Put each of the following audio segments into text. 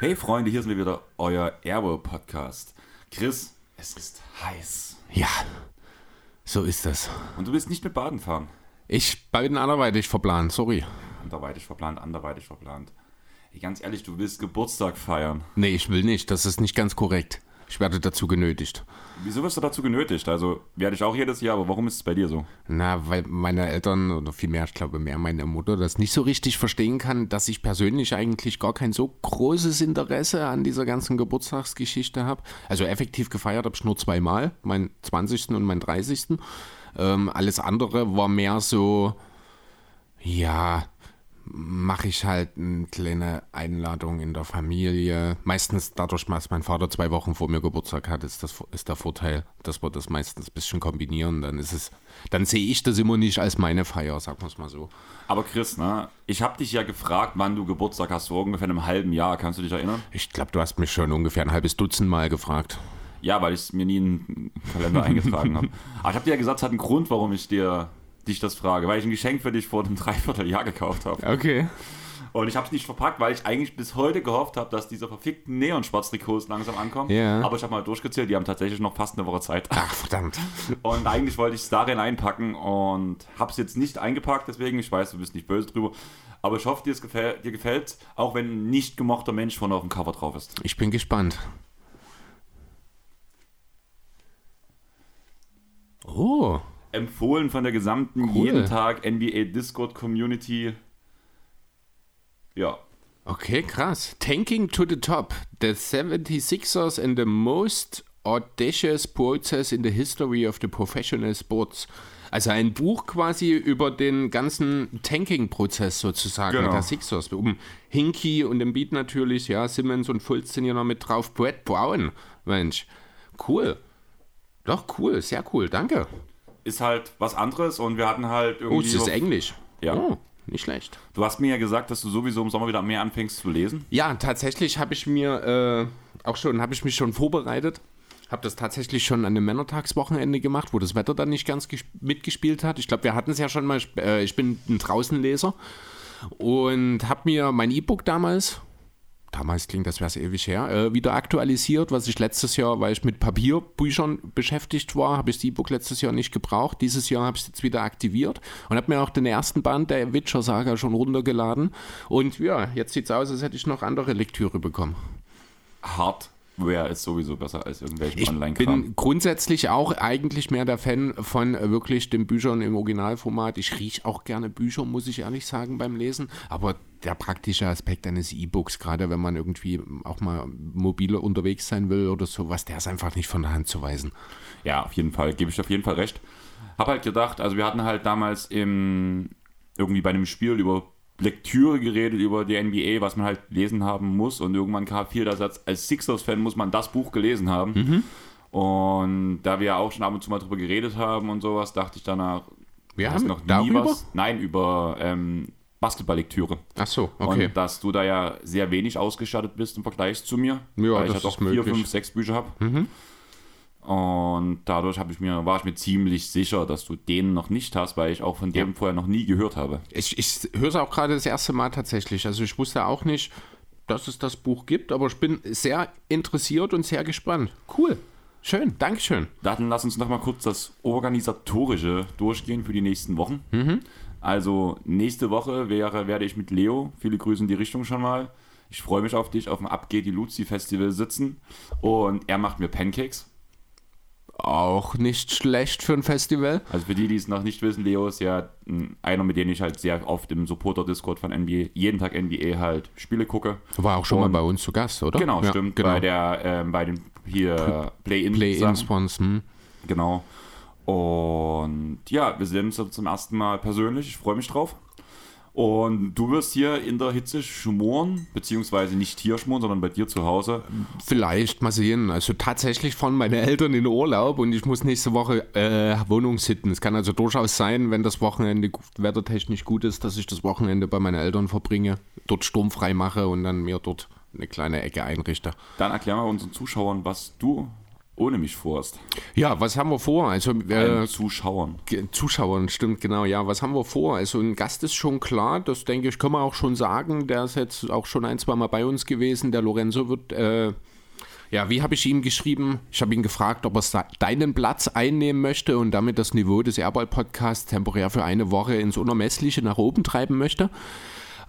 Hey Freunde, hier sind wir wieder, euer Airwell-Podcast. Chris, es ist heiß. Ja, so ist das. Und du willst nicht mit Baden fahren. Ich bin anderweitig verplant, sorry. Anderweitig verplant, anderweitig verplant. Ey, ganz ehrlich, du willst Geburtstag feiern. Nee, ich will nicht, das ist nicht ganz korrekt. Ich werde dazu genötigt. Wieso wirst du dazu genötigt? Also, werde ich auch jedes Jahr, aber warum ist es bei dir so? Na, weil meine Eltern, oder vielmehr, ich glaube mehr meine Mutter, das nicht so richtig verstehen kann, dass ich persönlich eigentlich gar kein so großes Interesse an dieser ganzen Geburtstagsgeschichte habe. Also effektiv gefeiert habe ich nur zweimal, meinen 20. und meinen 30. Ähm, alles andere war mehr so, ja, mache ich halt eine kleine Einladung in der Familie. Meistens dadurch, dass mein Vater zwei Wochen vor mir Geburtstag hat, ist, das, ist der Vorteil, dass wir das meistens ein bisschen kombinieren. Dann ist es, dann sehe ich das immer nicht als meine Feier, sagen wir es mal so. Aber Chris, ne, ich habe dich ja gefragt, wann du Geburtstag hast, vor ungefähr einem halben Jahr. Kannst du dich erinnern? Ich glaube, du hast mich schon ungefähr ein halbes Dutzend Mal gefragt. Ja, weil ich es mir nie in den Kalender eingetragen habe. Aber ich habe dir ja gesagt, es hat einen Grund, warum ich dir dich das frage, weil ich ein Geschenk für dich vor einem Dreivierteljahr gekauft habe. Okay. Und ich habe es nicht verpackt, weil ich eigentlich bis heute gehofft habe, dass diese verfickten Neon-Schwarz-Trikots langsam ankommen. Ja. Aber ich habe mal durchgezählt, die haben tatsächlich noch fast eine Woche Zeit. Ach, verdammt. Und eigentlich wollte ich es darin einpacken und habe es jetzt nicht eingepackt, deswegen, ich weiß, du bist nicht böse drüber. Aber ich hoffe, dir, gefäll, dir gefällt auch wenn ein nicht gemochter Mensch vorne auf dem Cover drauf ist. Ich bin gespannt. Oh. Empfohlen von der gesamten Cool. jeden Tag NBA Discord Community. Ja, Okay, krass. Tanking to the top. The 76ers and the most audacious process in the history of the professional sports. Also ein Buch quasi über den ganzen Tanking-Prozess sozusagen Genau. der Sixers. Um Hinky und Embiid natürlich, ja, Simmons und Fultz sind ja noch mit drauf. Brett Brown, Mensch, cool. Doch, cool, sehr cool, danke. Ist halt was anderes und wir hatten halt irgendwie. Oh, es ist Englisch. Ja. Oh, nicht schlecht. Du hast mir ja gesagt, dass du sowieso im Sommer wieder mehr anfängst zu lesen. Ja, tatsächlich habe ich mir äh, auch schon, habe ich mich schon vorbereitet. Habe das tatsächlich schon an dem Männertagswochenende gemacht, wo das Wetter dann nicht ganz ges- mitgespielt hat. Ich glaube, wir hatten es ja schon mal. ich- Äh, ich bin ein Draußenleser und habe mir mein E-Book damals, damals klingt das wäre es ewig her, äh, wieder aktualisiert, was ich letztes Jahr, weil ich mit Papierbüchern beschäftigt war, habe ich das E-Book letztes Jahr nicht gebraucht. Dieses Jahr habe ich es jetzt wieder aktiviert und habe mir auch den ersten Band der Witcher-Saga schon runtergeladen. Und ja, jetzt sieht es aus, als hätte ich noch andere Lektüre bekommen. Hardware ist sowieso besser als irgendwelchen Ich Online-Kram. bin grundsätzlich auch eigentlich mehr der Fan von äh, wirklich den Büchern im Originalformat. Ich rieche auch gerne Bücher, muss ich ehrlich sagen, beim Lesen. Aber der praktische Aspekt eines E-Books, gerade wenn man irgendwie auch mal mobiler unterwegs sein will oder sowas, der ist einfach nicht von der Hand zu weisen. Ja, auf jeden Fall, gebe ich auf jeden Fall recht. Hab halt gedacht, also wir hatten halt damals im, irgendwie bei einem Spiel über Lektüre geredet, über die NBA, was man halt lesen haben muss und irgendwann kam viel der Satz, als Sixers-Fan muss man das Buch gelesen haben. Und da wir ja auch schon ab und zu mal drüber geredet haben und sowas, dachte ich danach, Wir haben noch nie darüber? was? Nein, über ähm, Basketballlektüre. Ach so, okay. Und dass du da ja sehr wenig ausgestattet bist im Vergleich zu mir. Ja, weil ich das halt auch vier, möglich. Mhm. fünf, sechs Bücher habe. Und dadurch habe ich mir, war ich mir ziemlich sicher, dass du den noch nicht hast, weil ich auch von dem vorher noch nie gehört habe. Ich, ich höre es auch gerade das erste Mal tatsächlich. Also ich wusste auch nicht, dass es das Buch gibt, aber ich bin sehr interessiert und sehr gespannt. Cool. Schön, Dankeschön. Dann lass uns noch mal kurz das Organisatorische durchgehen für die nächsten Wochen. Mhm. Also nächste Woche wäre, werde ich mit Leo, viele Grüße in die Richtung schon mal. Ich freue mich auf dich, auf dem Abgeht die Luzi Festival sitzen und er macht mir Pancakes. Auch nicht schlecht für ein Festival. Also für die, die es noch nicht wissen, Leo ist ja einer, mit dem ich halt sehr auf dem Supporter-Discord von NBA, jeden Tag NBA halt Spiele gucke. War auch schon Und- mal bei uns zu Gast, oder? Genau, Ja, stimmt. Genau. Bei der, ähm, bei den hier Play-In. Play-In-Spons. Hm. Genau. Und ja, wir sehen uns zum ersten Mal persönlich. Ich freue mich drauf. Und du wirst hier in der Hitze schmoren, beziehungsweise nicht hier schmoren, sondern bei dir zu Hause. Vielleicht mal sehen. Also tatsächlich fahren meine Eltern in Urlaub und ich muss nächste Woche äh, Wohnung sitten. Es kann also durchaus sein, wenn das Wochenende wettertechnisch gut ist, dass ich das Wochenende bei meinen Eltern verbringe, dort sturmfrei mache und dann mir dort eine kleine Ecke einrichte. Dann erklär mal unseren Zuschauern, was du ohne mich vorhast. Ja, was haben wir vor? Also äh, Zuschauern. Zuschauern, stimmt, genau. Ja, was haben wir vor? Also ein Gast ist schon klar, das denke ich, kann man auch schon sagen. Der ist jetzt auch schon ein, zwei Mal bei uns gewesen. Der Lorenzo wird, äh, ja, wie habe ich ihm geschrieben? Ich habe ihn gefragt, ob er deinen Platz einnehmen möchte und damit das Niveau des Airball-Podcasts temporär für eine Woche ins Unermessliche nach oben treiben möchte.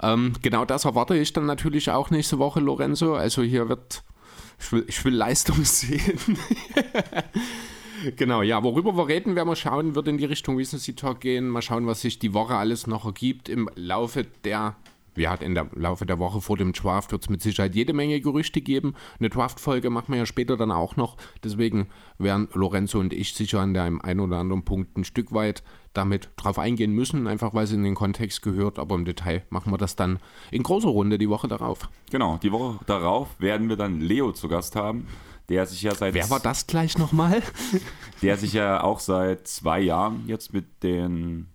Ähm, genau das erwarte ich dann natürlich auch nächste Woche, Lorenzo. Also hier wird ich will, ich will Leistung sehen. genau, ja, worüber wir reden, werden wir schauen, wird in die Richtung Recency Talk gehen. Mal schauen, was sich die Woche alles noch ergibt im Laufe der ja, in der Laufe der Woche vor dem Draft wird es mit Sicherheit jede Menge Gerüchte geben. Eine Draft-Folge machen wir ja später dann auch noch. Deswegen werden Lorenzo und ich sicher an dem einen oder anderen Punkt ein Stück weit damit drauf eingehen müssen, einfach weil es in den Kontext gehört. Aber im Detail machen wir das dann in großer Runde die Woche darauf. Genau, die Woche darauf werden wir dann Leo zu Gast haben, der sich ja seit. Wer war das gleich nochmal? der sich ja auch seit zwei Jahren jetzt mit den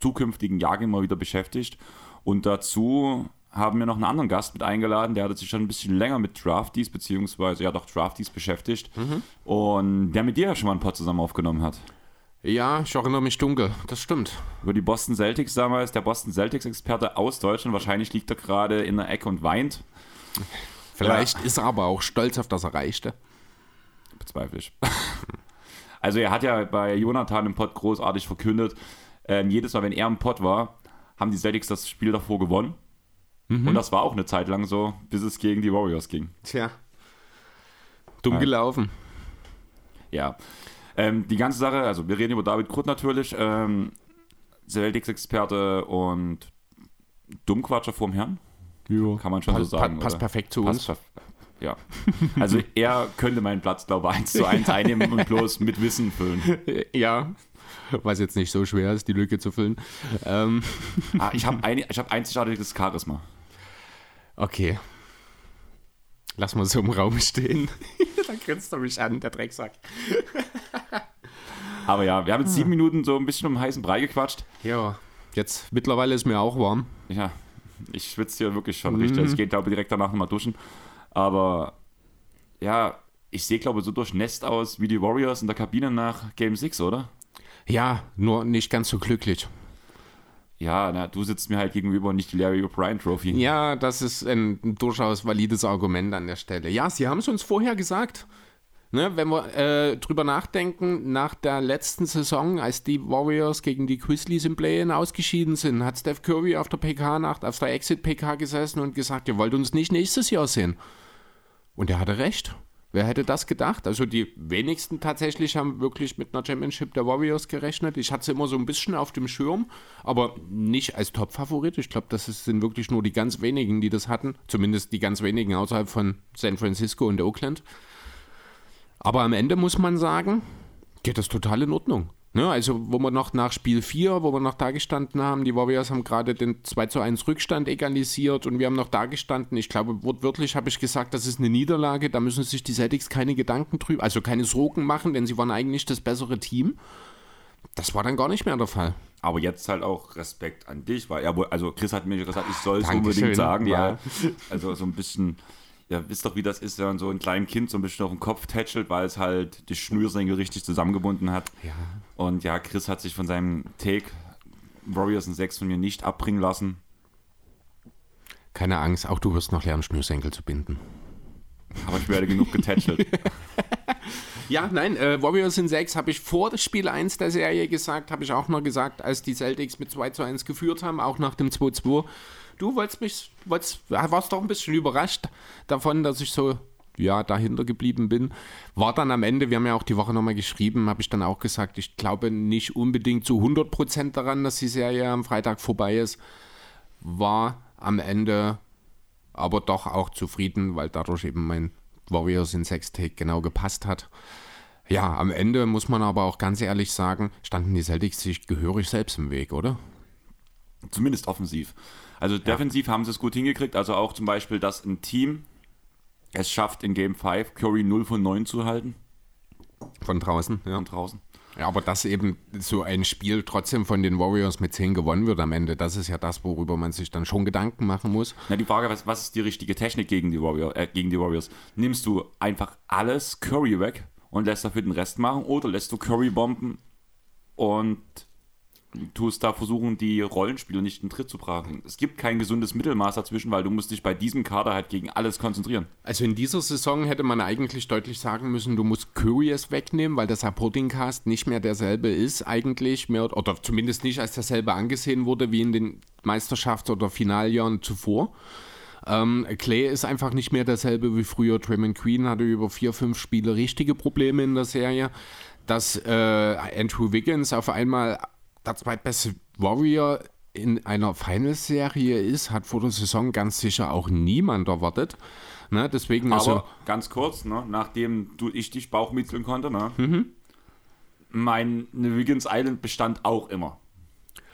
zukünftigen Jahren mal wieder beschäftigt. Und dazu haben wir noch einen anderen Gast mit eingeladen, der hat sich schon ein bisschen länger mit Drafties, beziehungsweise ja doch Drafties beschäftigt. Mhm. Und der mit dir ja schon mal ein paar zusammen aufgenommen hat. Ja, ich erinnere mich dunkel, das stimmt. Über die Boston Celtics damals, der Boston Celtics-Experte aus Deutschland. Wahrscheinlich liegt er gerade in der Ecke und weint. Vielleicht ja. ist er aber auch stolz auf das Erreichte. Bezweifle ich. Also er hat ja bei Jonathan im Pod großartig verkündet, ähm, jedes Mal, wenn er im Pod war, haben die Celtics das Spiel davor gewonnen. Mhm. Und das war auch eine Zeit lang so, bis es gegen die Warriors ging. Tja. Dumm gelaufen. Ja. Ähm, die ganze Sache, also wir reden über David Krutt natürlich, ähm, Celtics-Experte und Dummquatscher vorm Herrn. Jo. Kann man schon pa so sagen. Pa passt perfekt zu uns. ja. Also er könnte meinen Platz, glaube ich, 1 zu 1 einnehmen und bloß mit Wissen füllen. Ja. Was jetzt nicht so schwer ist, die Lücke zu füllen. Ähm. Ah, ich habe ein, hab einzigartiges Charisma. Okay. Lass mal so im Raum stehen. Dann grinst er mich an, der Drecksack. Aber ja, wir haben jetzt sieben Minuten so ein bisschen um heißen Brei gequatscht. Ja, jetzt mittlerweile ist mir auch warm. Ja, ich schwitze hier wirklich schon mhm. richtig. Ich gehe, glaube direkt danach nochmal duschen. Aber ja, ich sehe, glaube ich, so durchnässt aus wie die Warriors in der Kabine nach Game 6, oder? Ja, nur nicht ganz so glücklich. Ja, na, du sitzt mir halt gegenüber und nicht die Larry O'Brien Trophy. Ja, das ist ein durchaus valides Argument an der Stelle. Ja, sie haben es uns vorher gesagt. Ne, wenn wir äh, drüber nachdenken, nach der letzten Saison, als die Warriors gegen die Grizzlies im Play-In ausgeschieden sind, hat Steph Curry auf der PK-Nacht, auf der Exit-PK gesessen und gesagt, ihr wollt uns nicht nächstes Jahr sehen. Und er hatte recht. Wer hätte das gedacht? Also die wenigsten tatsächlich haben wirklich mit einer Championship der Warriors gerechnet. Ich hatte sie immer so ein bisschen auf dem Schirm, aber nicht als Top-Favorit. Ich glaube, das sind wirklich nur die ganz wenigen, die das hatten. Zumindest die ganz wenigen außerhalb von San Francisco und Oakland. Aber am Ende muss man sagen, geht das total in Ordnung. Ne, also, wo wir noch nach Spiel 4, wo wir noch da gestanden haben, die Warriors haben gerade den 2 zu 1 Rückstand egalisiert und wir haben noch da gestanden. Ich glaube, wortwörtlich habe ich gesagt, das ist eine Niederlage, da müssen sich die Celtics keine Gedanken drüber, also keine Sorgen machen, denn sie waren eigentlich das bessere Team. Das war dann gar nicht mehr der Fall. Aber jetzt halt auch Respekt an dich, weil er, also Chris hat mir gesagt, ich soll es unbedingt sagen, ja. weil, also so ein bisschen ja, wisst doch, wie das ist, wenn man so ein kleines Kind so ein bisschen auf den Kopf tätschelt, weil es halt die Schnürsenkel richtig zusammengebunden hat. Ja. Und ja, Chris hat sich von seinem Take Warriors in 6 von mir nicht abbringen lassen. Keine Angst, auch du wirst noch lernen, Schnürsenkel zu binden. Aber ich werde genug getätschelt. ja, nein, äh, Warriors in 6 habe ich vor das Spiel 1 der Serie gesagt, habe ich auch noch gesagt, als die Celtics mit 2 zu 1 geführt haben, auch nach dem 2-2 du wolltest mich, wolltest, warst doch ein bisschen überrascht davon, dass ich so ja, dahinter geblieben bin. War dann am Ende, wir haben ja auch die Woche nochmal geschrieben, habe ich dann auch gesagt, ich glaube nicht unbedingt zu 100% daran, dass die Serie am Freitag vorbei ist. War am Ende aber doch auch zufrieden, weil dadurch eben mein Warriors in Sex-Take genau gepasst hat. Ja, am Ende muss man aber auch ganz ehrlich sagen, standen die Celtics sich gehörig selbst im Weg, oder? Zumindest offensiv. Also defensiv ja. haben sie es gut hingekriegt. Also auch zum Beispiel, dass ein Team es schafft, in Game 5 Curry 0 von 9 zu halten. Von draußen, ja. Von draußen. Ja, aber dass eben so ein Spiel trotzdem von den Warriors mit 10 gewonnen wird am Ende, das ist ja das, worüber man sich dann schon Gedanken machen muss. Na, die Frage, was, was ist die richtige Technik gegen die, Warrior, äh, gegen die Warriors? Nimmst du einfach alles Curry weg und lässt dafür den Rest machen oder lässt du Curry bomben und tust da versuchen, die Rollenspieler nicht in den Tritt zu brachen. Es gibt kein gesundes Mittelmaß dazwischen, weil du musst dich bei diesem Kader halt gegen alles konzentrieren. Also in dieser Saison hätte man eigentlich deutlich sagen müssen, du musst Curious wegnehmen, weil der Supporting Cast nicht mehr derselbe ist eigentlich, mehr oder zumindest nicht als derselbe angesehen wurde wie in den Meisterschafts- oder Finaljahren zuvor. Ähm, Clay ist einfach nicht mehr derselbe wie früher. Draymond Queen hatte über vier, fünf Spiele richtige Probleme in der Serie. Dass äh, Andrew Wiggins auf einmal der zweitbeste Warrior in einer Finals-Serie ist, hat vor der Saison ganz sicher auch niemand erwartet. Ne, deswegen Aber also, ganz kurz, ne, nachdem du, ich dich bauchmitzeln konnte, ne, mhm. mein Wiggins Island bestand auch immer.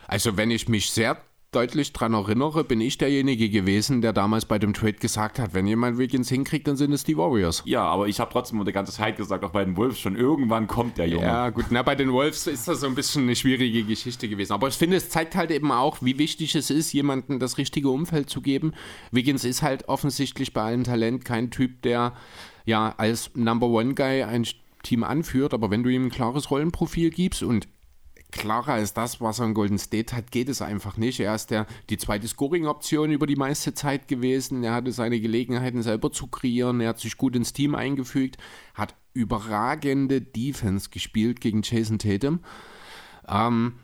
also wenn ich mich sehr deutlich daran erinnere, bin ich derjenige gewesen, der damals bei dem Trade gesagt hat, wenn jemand Wiggins hinkriegt, dann sind es die Warriors. Ja, aber ich habe trotzdem die ganze Zeit gesagt, auch bei den Wolves schon, irgendwann kommt der Junge. Ja, gut, na, bei den Wolves ist das so ein bisschen eine schwierige Geschichte gewesen. Aber ich finde, es zeigt halt eben auch, wie wichtig es ist, jemandem das richtige Umfeld zu geben. Wiggins ist halt offensichtlich bei allen Talent kein Typ, der ja als Number One Guy ein Team anführt, aber wenn du ihm ein klares Rollenprofil gibst und klarer als das, was er in Golden State hat, geht es einfach nicht. Er ist der, die zweite Scoring-Option über die meiste Zeit gewesen. Er hatte seine Gelegenheiten selber zu kreieren. Er hat sich gut ins Team eingefügt, hat überragende Defense gespielt gegen Jason Tatum. Ähm,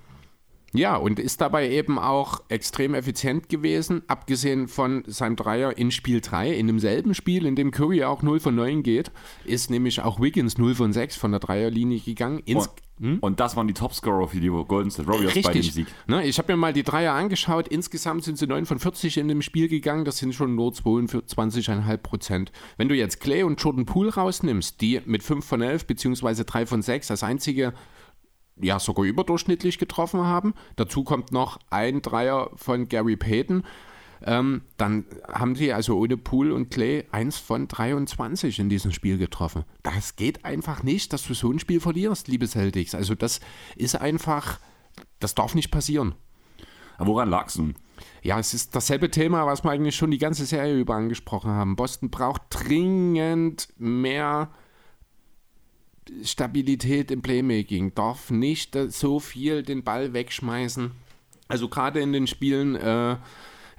ja, und ist dabei eben auch extrem effizient gewesen, abgesehen von seinem Dreier in Spiel 3, in demselben Spiel, in dem Curry auch 0 von 9 geht, ist nämlich auch Wiggins 0 von 6 von der Dreierlinie gegangen. Ins und, hm? und das waren die Topscorer für die Golden State Warriors Richtig. bei dem Sieg. Ne, ich habe mir mal die Dreier angeschaut. Insgesamt sind sie 9 von 40 in dem Spiel gegangen. Das sind schon nur 22,5 Prozent. Wenn du jetzt Clay und Jordan Poole rausnimmst, die mit 5 von 11 beziehungsweise 3 von 6 als einzige ja sogar überdurchschnittlich getroffen haben. Dazu kommt noch ein Dreier von Gary Payton. Ähm, dann haben sie also ohne Pool und Clay 1 von 23 in diesem Spiel getroffen. Das geht einfach nicht, dass du so ein Spiel verlierst, liebe Celtics. Also das ist einfach, das darf nicht passieren. Aber woran lag es nun? Ja, es ist dasselbe Thema, was wir eigentlich schon die ganze Serie über angesprochen haben. Boston braucht dringend mehr Stabilität im Playmaking, darf nicht so viel den Ball wegschmeißen. Also gerade in den Spielen, äh,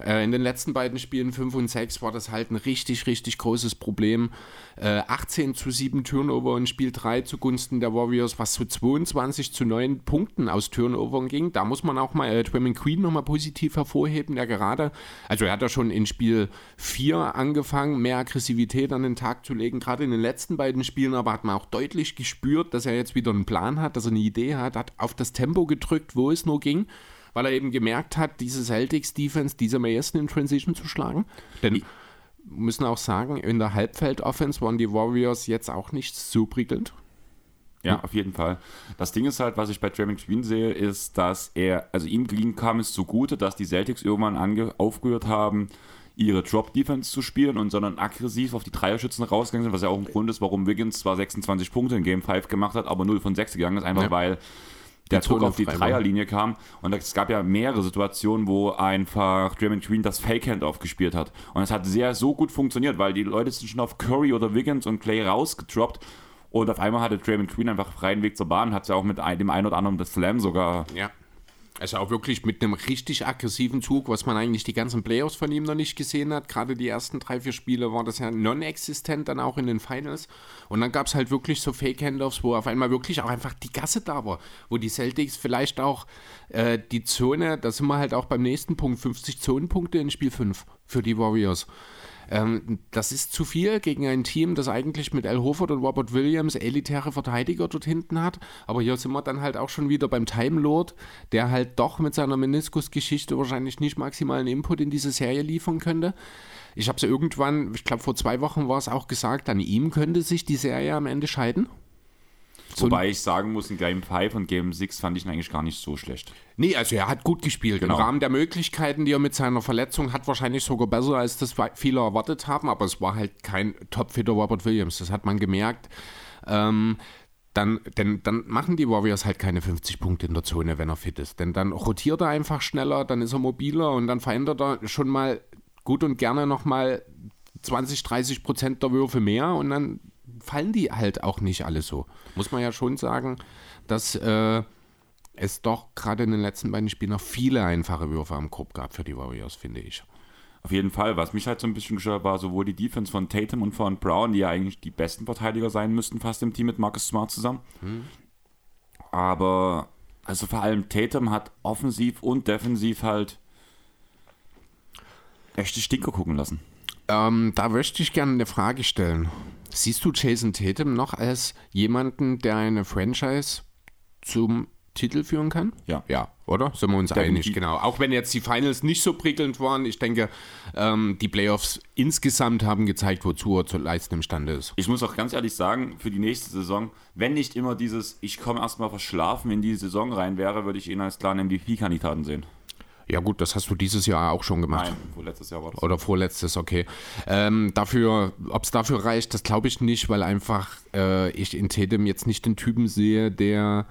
äh, in den letzten beiden Spielen 5 und 6 war das halt ein richtig, richtig großes Problem. Äh, 18 zu 7 Turnover in Spiel 3 zugunsten der Warriors, was zu 22 zu 9 Punkten aus Turnovern ging. Da muss man auch mal äh, Draymond Queen nochmal positiv hervorheben, der gerade, also er hat ja schon in Spiel 4 angefangen, mehr Aggressivität an den Tag zu legen, gerade in den letzten beiden Spielen, aber hat man auch deutlich gespürt, dass er jetzt wieder einen Plan hat, dass er eine Idee hat, hat auf das Tempo gedrückt, wo es nur ging weil er eben gemerkt hat, diese Celtics-Defense, diese am ersten in Transition zu schlagen. Denn müssen auch sagen, in der Halbfeld-Offense waren die Warriors jetzt auch nicht so prickelnd. Ja, auf jeden Fall. Das Ding ist halt, was ich bei Draymond Green sehe, ist, dass er, also ihm kam es zugute, dass die Celtics irgendwann aufgehört haben, ihre Drop-Defense zu spielen und sondern aggressiv auf die Dreierschützen rausgegangen sind, was ja auch ein Grund ist, warum Wiggins zwar 26 Punkte in Game 5 gemacht hat, aber 0 von 6 gegangen ist, einfach ja. weil der Druck auf die Dreierlinie kam. Und es gab ja mehrere Situationen, wo einfach Draymond Green das Fake-Handoff gespielt hat. Und es hat sehr so gut funktioniert, weil die Leute sind schon auf Curry oder Wiggins und Clay rausgedroppt. Und auf einmal hatte Draymond Green einfach freien Weg zur Bahn, hat ja auch mit dem einen oder anderen das Slam sogar ja. Also auch wirklich mit einem richtig aggressiven Zug, was man eigentlich die ganzen Playoffs von ihm noch nicht gesehen hat. Gerade die ersten drei, vier Spiele war das ja non-existent dann auch in den Finals. Und dann gab es halt wirklich so Fake-Handoffs, wo auf einmal wirklich auch einfach die Gasse da war. Wo die Celtics vielleicht auch äh, die Zone, da sind wir halt auch beim nächsten Punkt, 50 Zonenpunkte in Spiel 5 für die Warriors. Ähm, das ist zu viel gegen ein Team, das eigentlich mit Al Horford und Robert Williams elitäre Verteidiger dort hinten hat. Aber hier sind wir dann halt auch schon wieder beim Time Lord, der halt doch mit seiner Meniskusgeschichte wahrscheinlich nicht maximalen Input in diese Serie liefern könnte. Ich habe es irgendwann, ich glaube vor zwei Wochen war es auch gesagt, an ihm könnte sich die Serie am Ende scheiden. So Wobei ich sagen muss, in Game 5 und Game 6 fand ich ihn eigentlich gar nicht so schlecht. Nee, also er hat gut gespielt. Genau. Im Rahmen der Möglichkeiten, die er mit seiner Verletzung hat, wahrscheinlich sogar besser, als das viele erwartet haben. Aber es war halt kein topfitter Robert Williams. Das hat man gemerkt. Ähm, dann, denn, dann machen die Warriors halt keine 50 Punkte in der Zone, wenn er fit ist. Denn dann rotiert er einfach schneller, dann ist er mobiler und dann verändert er schon mal gut und gerne nochmal 20, 30 Prozent der Würfe mehr und dann fallen die halt auch nicht alle so. Muss man ja schon sagen, dass äh, es doch gerade in den letzten beiden Spielen noch viele einfache Würfe am Korb gab für die Warriors, finde ich. Auf jeden Fall. Was mich halt so ein bisschen gestört war, sowohl die Defense von Tatum und von Brown, die ja eigentlich die besten Verteidiger sein müssten, fast im Team mit Marcus Smart zusammen. Hm. Aber, also vor allem Tatum hat offensiv und defensiv halt echte Stinker gucken lassen. Ähm, da möchte ich gerne eine Frage stellen. Siehst du Jason Tatum noch als jemanden, der eine Franchise zum Titel führen kann? Ja. Ja, oder? Sind wir uns Definitiv. einig, genau. Auch wenn jetzt die Finals nicht so prickelnd waren, ich denke, ähm, die Playoffs insgesamt haben gezeigt, wozu er zu leisten imstande ist. Ich muss auch ganz ehrlich sagen, für die nächste Saison, wenn nicht immer dieses, ich komme erstmal verschlafen in die Saison rein wäre, würde ich ihn als klaren MVP-Kandidaten sehen. Ja gut, das hast du dieses Jahr auch schon gemacht. Nein, wo letztes Jahr war das. Oder vorletztes, okay. Ähm, dafür, ob es dafür reicht, das glaube ich nicht, weil einfach äh, ich in Tatum jetzt nicht den Typen sehe, der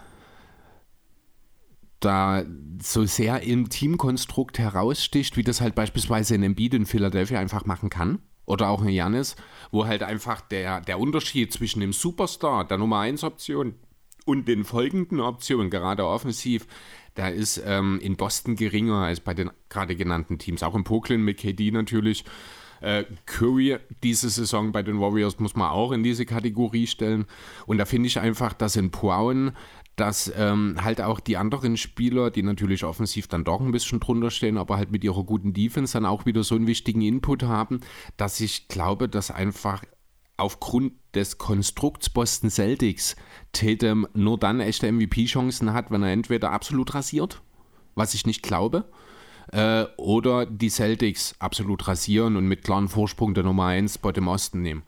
da so sehr im Teamkonstrukt heraussticht, wie das halt beispielsweise in Embiid in Philadelphia einfach machen kann. Oder auch in Janis, wo halt einfach der, der Unterschied zwischen dem Superstar, der Nummer 1 Option und den folgenden Optionen, gerade offensiv, da ist ähm, in Boston geringer als bei den gerade genannten Teams. Auch in Brooklyn mit KD natürlich. Äh, Curry diese Saison bei den Warriors muss man auch in diese Kategorie stellen. Und da finde ich einfach, dass in Brown, dass ähm, halt auch die anderen Spieler, die natürlich offensiv dann doch ein bisschen drunter stehen, aber halt mit ihrer guten Defense dann auch wieder so einen wichtigen Input haben, dass ich glaube, dass einfach aufgrund des Konstrukts Boston Celtics Tatum nur dann echte MVP-Chancen hat, wenn er entweder absolut rasiert, was ich nicht glaube, äh, oder die Celtics absolut rasieren und mit klaren Vorsprung der Nummer 1 Spot im Osten nehmen.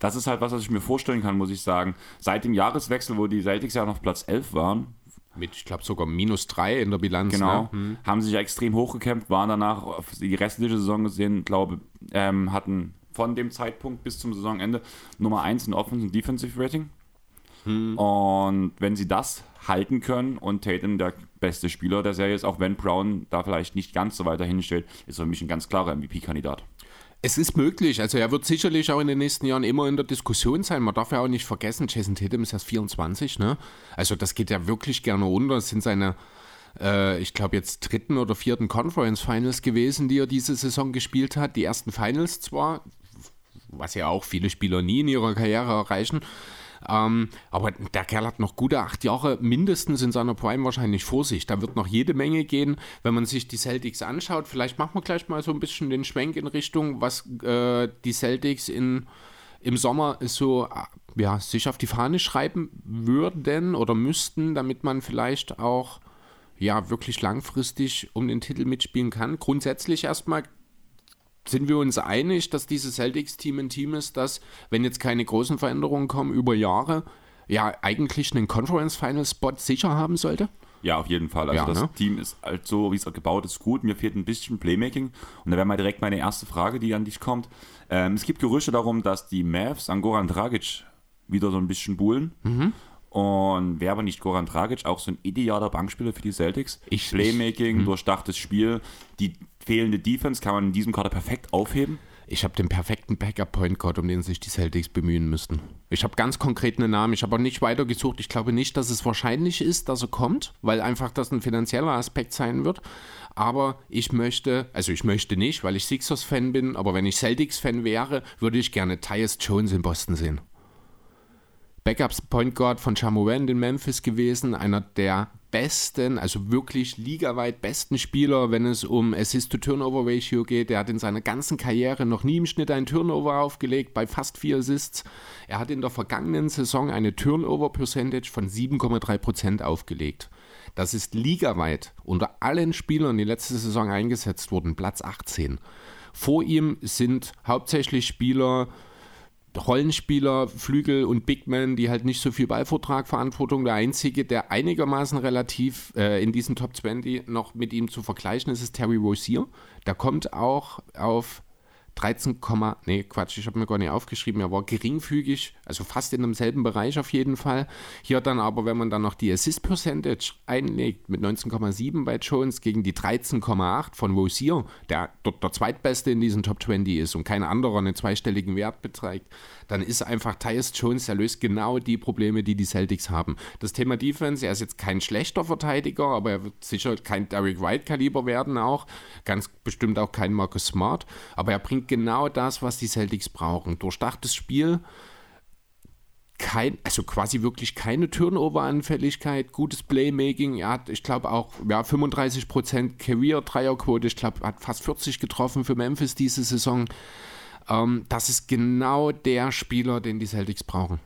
Das ist halt was, was ich mir vorstellen kann, muss ich sagen. Seit dem Jahreswechsel, wo die Celtics ja noch Platz 11 waren, Mit, ich glaube, sogar minus 3 in der Bilanz. genau, Ne? haben sich extrem hochgekämpft, waren danach auf die restliche Saison gesehen, glaube ähm, hatten von dem Zeitpunkt bis zum Saisonende Nummer 1 in Offensive und Defensive Rating. Und wenn sie das halten können und Tatum der beste Spieler der Serie ist, auch wenn Brown da vielleicht nicht ganz so weit dahin steht, ist er für mich ein ganz klarer MVP-Kandidat. Es ist möglich. Also er wird sicherlich auch in den nächsten Jahren immer in der Diskussion sein. Man darf ja auch nicht vergessen, Jason Tatum ist erst 24, ne? Also das geht ja wirklich gerne unter. Es sind seine, äh, ich glaube jetzt dritten oder vierten Conference Finals gewesen, die er diese Saison gespielt hat. Die ersten Finals zwar, was ja auch viele Spieler nie in ihrer Karriere erreichen. Ähm, aber der Kerl hat noch gute acht Jahre mindestens in seiner Prime wahrscheinlich vor sich. Da wird noch jede Menge gehen, wenn man sich die Celtics anschaut. Vielleicht machen wir gleich mal so ein bisschen den Schwenk in Richtung, was äh, die Celtics in, im Sommer so äh, ja, sich auf die Fahne schreiben würden oder müssten, damit man vielleicht auch ja wirklich langfristig um den Titel mitspielen kann. Grundsätzlich erstmal sind wir uns einig, dass dieses Celtics-Team ein Team ist, das, wenn jetzt keine großen Veränderungen kommen, über Jahre ja eigentlich einen Conference-Final-Spot sicher haben sollte? Ja, auf jeden Fall. Also Ja, das ne? Team ist halt so, wie es gebaut ist, gut. Mir fehlt ein bisschen Playmaking. Und da wäre mal direkt meine erste Frage, die an dich kommt. Ähm, es gibt Gerüchte darum, dass die Mavs an Goran Dragic wieder so ein bisschen buhlen. Mhm. Und wäre aber nicht Goran Dragic auch so ein idealer Bankspieler für die Celtics? Ich- Playmaking, durchdachtes Spiel, die fehlende Defense kann man in diesem Kader perfekt aufheben. Ich habe den perfekten Backup-Point Guard, um den sich die Celtics bemühen müssten. Ich habe ganz konkret einen Namen. Ich habe auch nicht weiter gesucht. Ich glaube nicht, dass es wahrscheinlich ist, dass er kommt, weil einfach das ein finanzieller Aspekt sein wird. Aber ich möchte, also ich möchte nicht, weil ich Sixers-Fan bin, aber wenn ich Celtics-Fan wäre, würde ich gerne Tyus Jones in Boston sehen. Backups Point Guard von Chamoran in Memphis gewesen, einer der besten, also wirklich ligaweit besten Spieler, wenn es um Assist-to-Turnover-Ratio geht. Er hat in seiner ganzen Karriere noch nie im Schnitt einen Turnover aufgelegt, bei fast vier Assists. Er hat in der vergangenen Saison eine Turnover-Percentage von 7,3% aufgelegt. Das ist ligaweit unter allen Spielern, die letzte Saison eingesetzt wurden, Platz 18. Vor ihm sind hauptsächlich Spieler, Rollenspieler, Flügel und Bigman, die halt nicht so viel Ballvortrag, Verantwortung. Der einzige, der einigermaßen relativ äh, in diesen Top 20 noch mit ihm zu vergleichen ist, ist Terry Rozier. Der kommt auch auf 13, nee, Quatsch, ich habe mir gar nicht aufgeschrieben, er war geringfügig, also fast in demselben Bereich auf jeden Fall. Hier dann aber, wenn man dann noch die Assist Percentage einlegt, mit 19,7 bei Jones gegen die 13,8 von Rosier, der dort der zweitbeste in diesen Top 20 ist und kein anderer einen zweistelligen Wert beträgt, dann ist einfach Tyus Jones, der löst genau die Probleme, die die Celtics haben. Das Thema Defense, er ist jetzt kein schlechter Verteidiger, aber er wird sicher kein Derek White-Kaliber werden auch, ganz bestimmt auch kein Marcus Smart, aber er bringt genau das, was die Celtics brauchen. Durchdachtes Spiel, kein, also quasi wirklich keine Turnover-Anfälligkeit, gutes Playmaking. Er hat, ich glaube, auch ja, 35% Career-Dreierquote. Ich glaube, hat fast 40 getroffen für Memphis diese Saison. Ähm, das ist genau der Spieler, den die Celtics brauchen.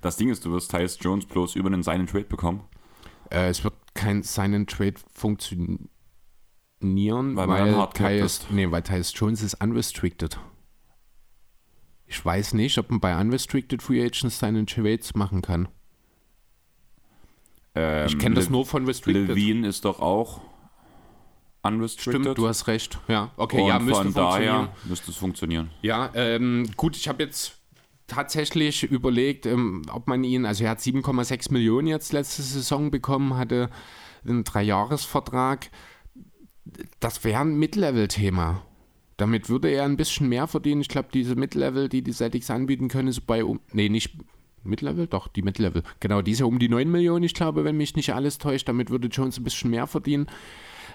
Das Ding ist, du wirst Tyus Jones bloß über einen Sign Trade bekommen. Äh, es wird kein Sign Trade funktionieren, weil, weil, weil Tyus, nee, weil Tyus Jones ist unrestricted. Ich weiß nicht, ob man bei Unrestricted Free Agents seinen Trades machen kann. Ähm, Ich kenne das nur von Restricted. Levine ist doch auch unrestricted. Stimmt, du hast recht. Ja, okay, Und ja, müsste von funktionieren. daher müsste es funktionieren. Ja, ähm, gut, ich habe jetzt tatsächlich überlegt, ähm, ob man ihn, also er hat 7,6 Millionen jetzt letzte Saison bekommen, hatte einen Dreijahresvertrag. Das wäre ein Mid-Level-Thema. Damit würde er ein bisschen mehr verdienen. Ich glaube, diese Mid-Level, die die Celtics anbieten können, ist bei um, nee, nicht Mid-Level, doch, die Mid-Level. Genau, diese um die 9 Millionen, ich glaube, wenn mich nicht alles täuscht. Damit würde Jones ein bisschen mehr verdienen.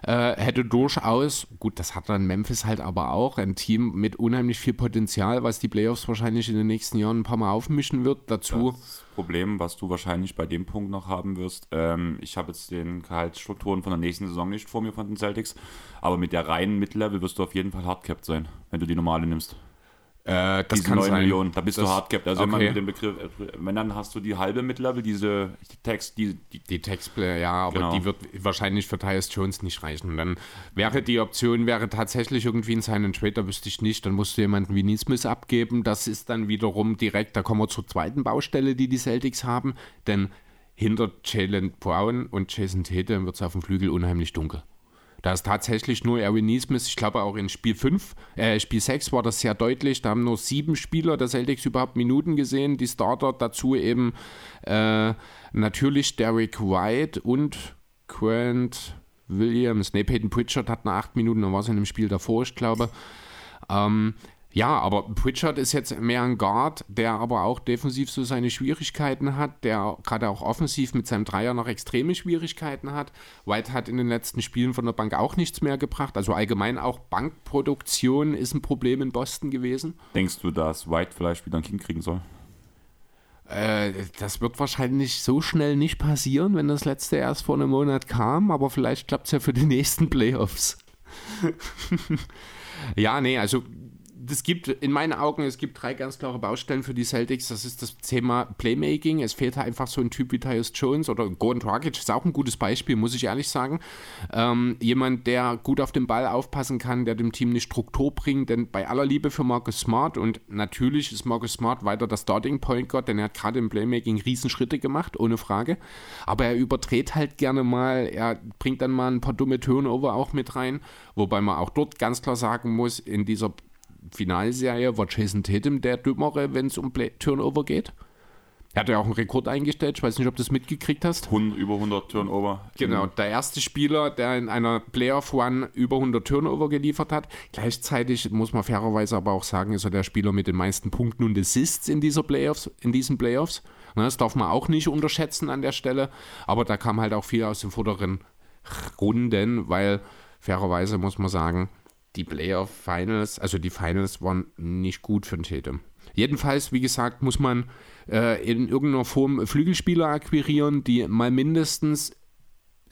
Äh, hätte durchaus, gut, das hat dann Memphis halt aber auch, ein Team mit unheimlich viel Potenzial, was die Playoffs wahrscheinlich in den nächsten Jahren ein paar Mal aufmischen wird. Dazu, Das Problem, was du wahrscheinlich bei dem Punkt noch haben wirst, ähm, ich habe jetzt den Gehaltsstrukturen von der nächsten Saison nicht vor mir von den Celtics, aber mit der reinen Mid-Level wirst du auf jeden Fall hardcapped sein, wenn du die normale nimmst. Äh, das diese kann 9 sein. Millionen, da bist Das- du hardcapped. Also wenn man okay. mit dem Begriff, äh, wenn dann hast du die halbe Mid-Level, diese Text, die, die Die Textplayer, ja, aber Genau. die wird wahrscheinlich für Tyus Jones nicht reichen. Dann wäre die Option, wäre tatsächlich irgendwie ein Sign and Trade, da wüsste ich nicht, dann musst du jemanden wie Neesmith abgeben. Das ist dann wiederum direkt, da kommen wir zur zweiten Baustelle, die die Celtics haben, denn hinter Jalen Brown und Jason Tatum wird es auf dem Flügel unheimlich dunkel. Da ist tatsächlich nur Aaron Neesmith, ich glaube auch in Spiel 5, äh, Spiel 6 war das sehr deutlich, da haben nur sieben Spieler der Celtics überhaupt Minuten gesehen, die Starter dazu eben äh, natürlich Derek White und Grant Williams, nee, Peyton Pritchard hat nach acht Minuten, dann war es in dem Spiel davor, ich glaube. Ähm, ja, aber Pritchard ist jetzt mehr ein Guard, der aber auch defensiv so seine Schwierigkeiten hat, der gerade auch offensiv mit seinem Dreier noch extreme Schwierigkeiten hat. White hat in den letzten Spielen von der Bank auch nichts mehr gebracht. Also allgemein auch Bankproduktion ist ein Problem in Boston gewesen. denkst du, dass White vielleicht wieder ein Kind kriegen soll? Äh, das wird wahrscheinlich so schnell nicht passieren, wenn das letzte erst vor einem Monat kam, aber vielleicht klappt es ja für die nächsten Playoffs. ja, nee, also es gibt in meinen Augen, es gibt drei ganz klare Baustellen für die Celtics. Das ist das Thema Playmaking. Es fehlt einfach so ein Typ wie Tyus Jones oder Gordon Dragic ist auch ein gutes Beispiel, muss ich ehrlich sagen. Ähm, jemand, der gut auf den Ball aufpassen kann, der dem Team eine Struktur bringt. Denn bei aller Liebe für Marcus Smart und natürlich ist Marcus Smart weiter der Starting Point Guard, denn er hat gerade im Playmaking Riesenschritte gemacht, ohne Frage. Aber er überdreht halt gerne mal. Er bringt dann mal ein paar dumme Turnover auch mit rein. Wobei man auch dort ganz klar sagen muss, in dieser Finalserie war Jason Tatum der Dümmere, wenn es um Play Turnover geht. Er hat ja auch einen Rekord eingestellt. Ich weiß nicht, ob du das mitgekriegt hast. 100, über 100 Turnover. Genau, der erste Spieler, der in einer Playoff-One über 100 Turnover geliefert hat. Gleichzeitig muss man fairerweise aber auch sagen, ist er der Spieler mit den meisten Punkten und Assists in, dieser Playoffs, in diesen Playoffs. Ne, Das darf man auch nicht unterschätzen an der Stelle. Aber da kam halt auch viel aus den vorderen Runden, weil fairerweise muss man sagen, die Playoff-Finals, also die Finals waren nicht gut für den Tatum. Jedenfalls, wie gesagt, muss man äh, in irgendeiner Form Flügelspieler akquirieren, die mal mindestens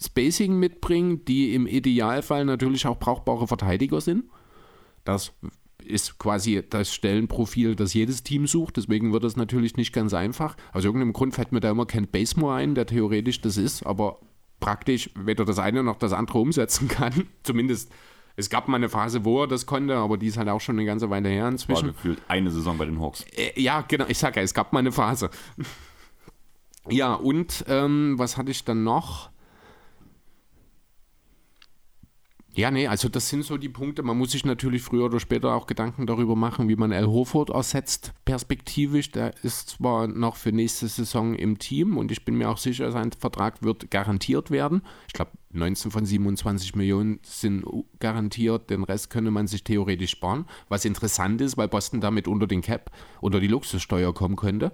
Spacing mitbringen, die im Idealfall natürlich auch brauchbare Verteidiger sind. Das ist quasi das Stellenprofil, das jedes Team sucht. Deswegen wird das natürlich nicht ganz einfach. Aus irgendeinem Grund fällt mir da immer Kent Basemore ein, der theoretisch das ist, aber praktisch weder das eine noch das andere umsetzen kann. Zumindest, es gab mal eine Phase, wo er das konnte, aber die ist halt auch schon eine ganze Weile her War inzwischen. gefühlt eine Saison bei den Hawks. Äh, ja, genau, ich sag ja, es gab mal eine Phase. Ja, und ähm, was hatte ich dann noch? Ja, nee, also das sind so die Punkte. Man muss sich natürlich früher oder später auch Gedanken darüber machen, wie man El Horford ersetzt, perspektivisch. Der ist zwar noch für nächste Saison im Team und ich bin mir auch sicher, sein Vertrag wird garantiert werden. Ich glaube, 19 von 27 Millionen sind garantiert, den Rest könne man sich theoretisch sparen. Was interessant ist, weil Boston damit unter den Cap, unter die Luxussteuer kommen könnte.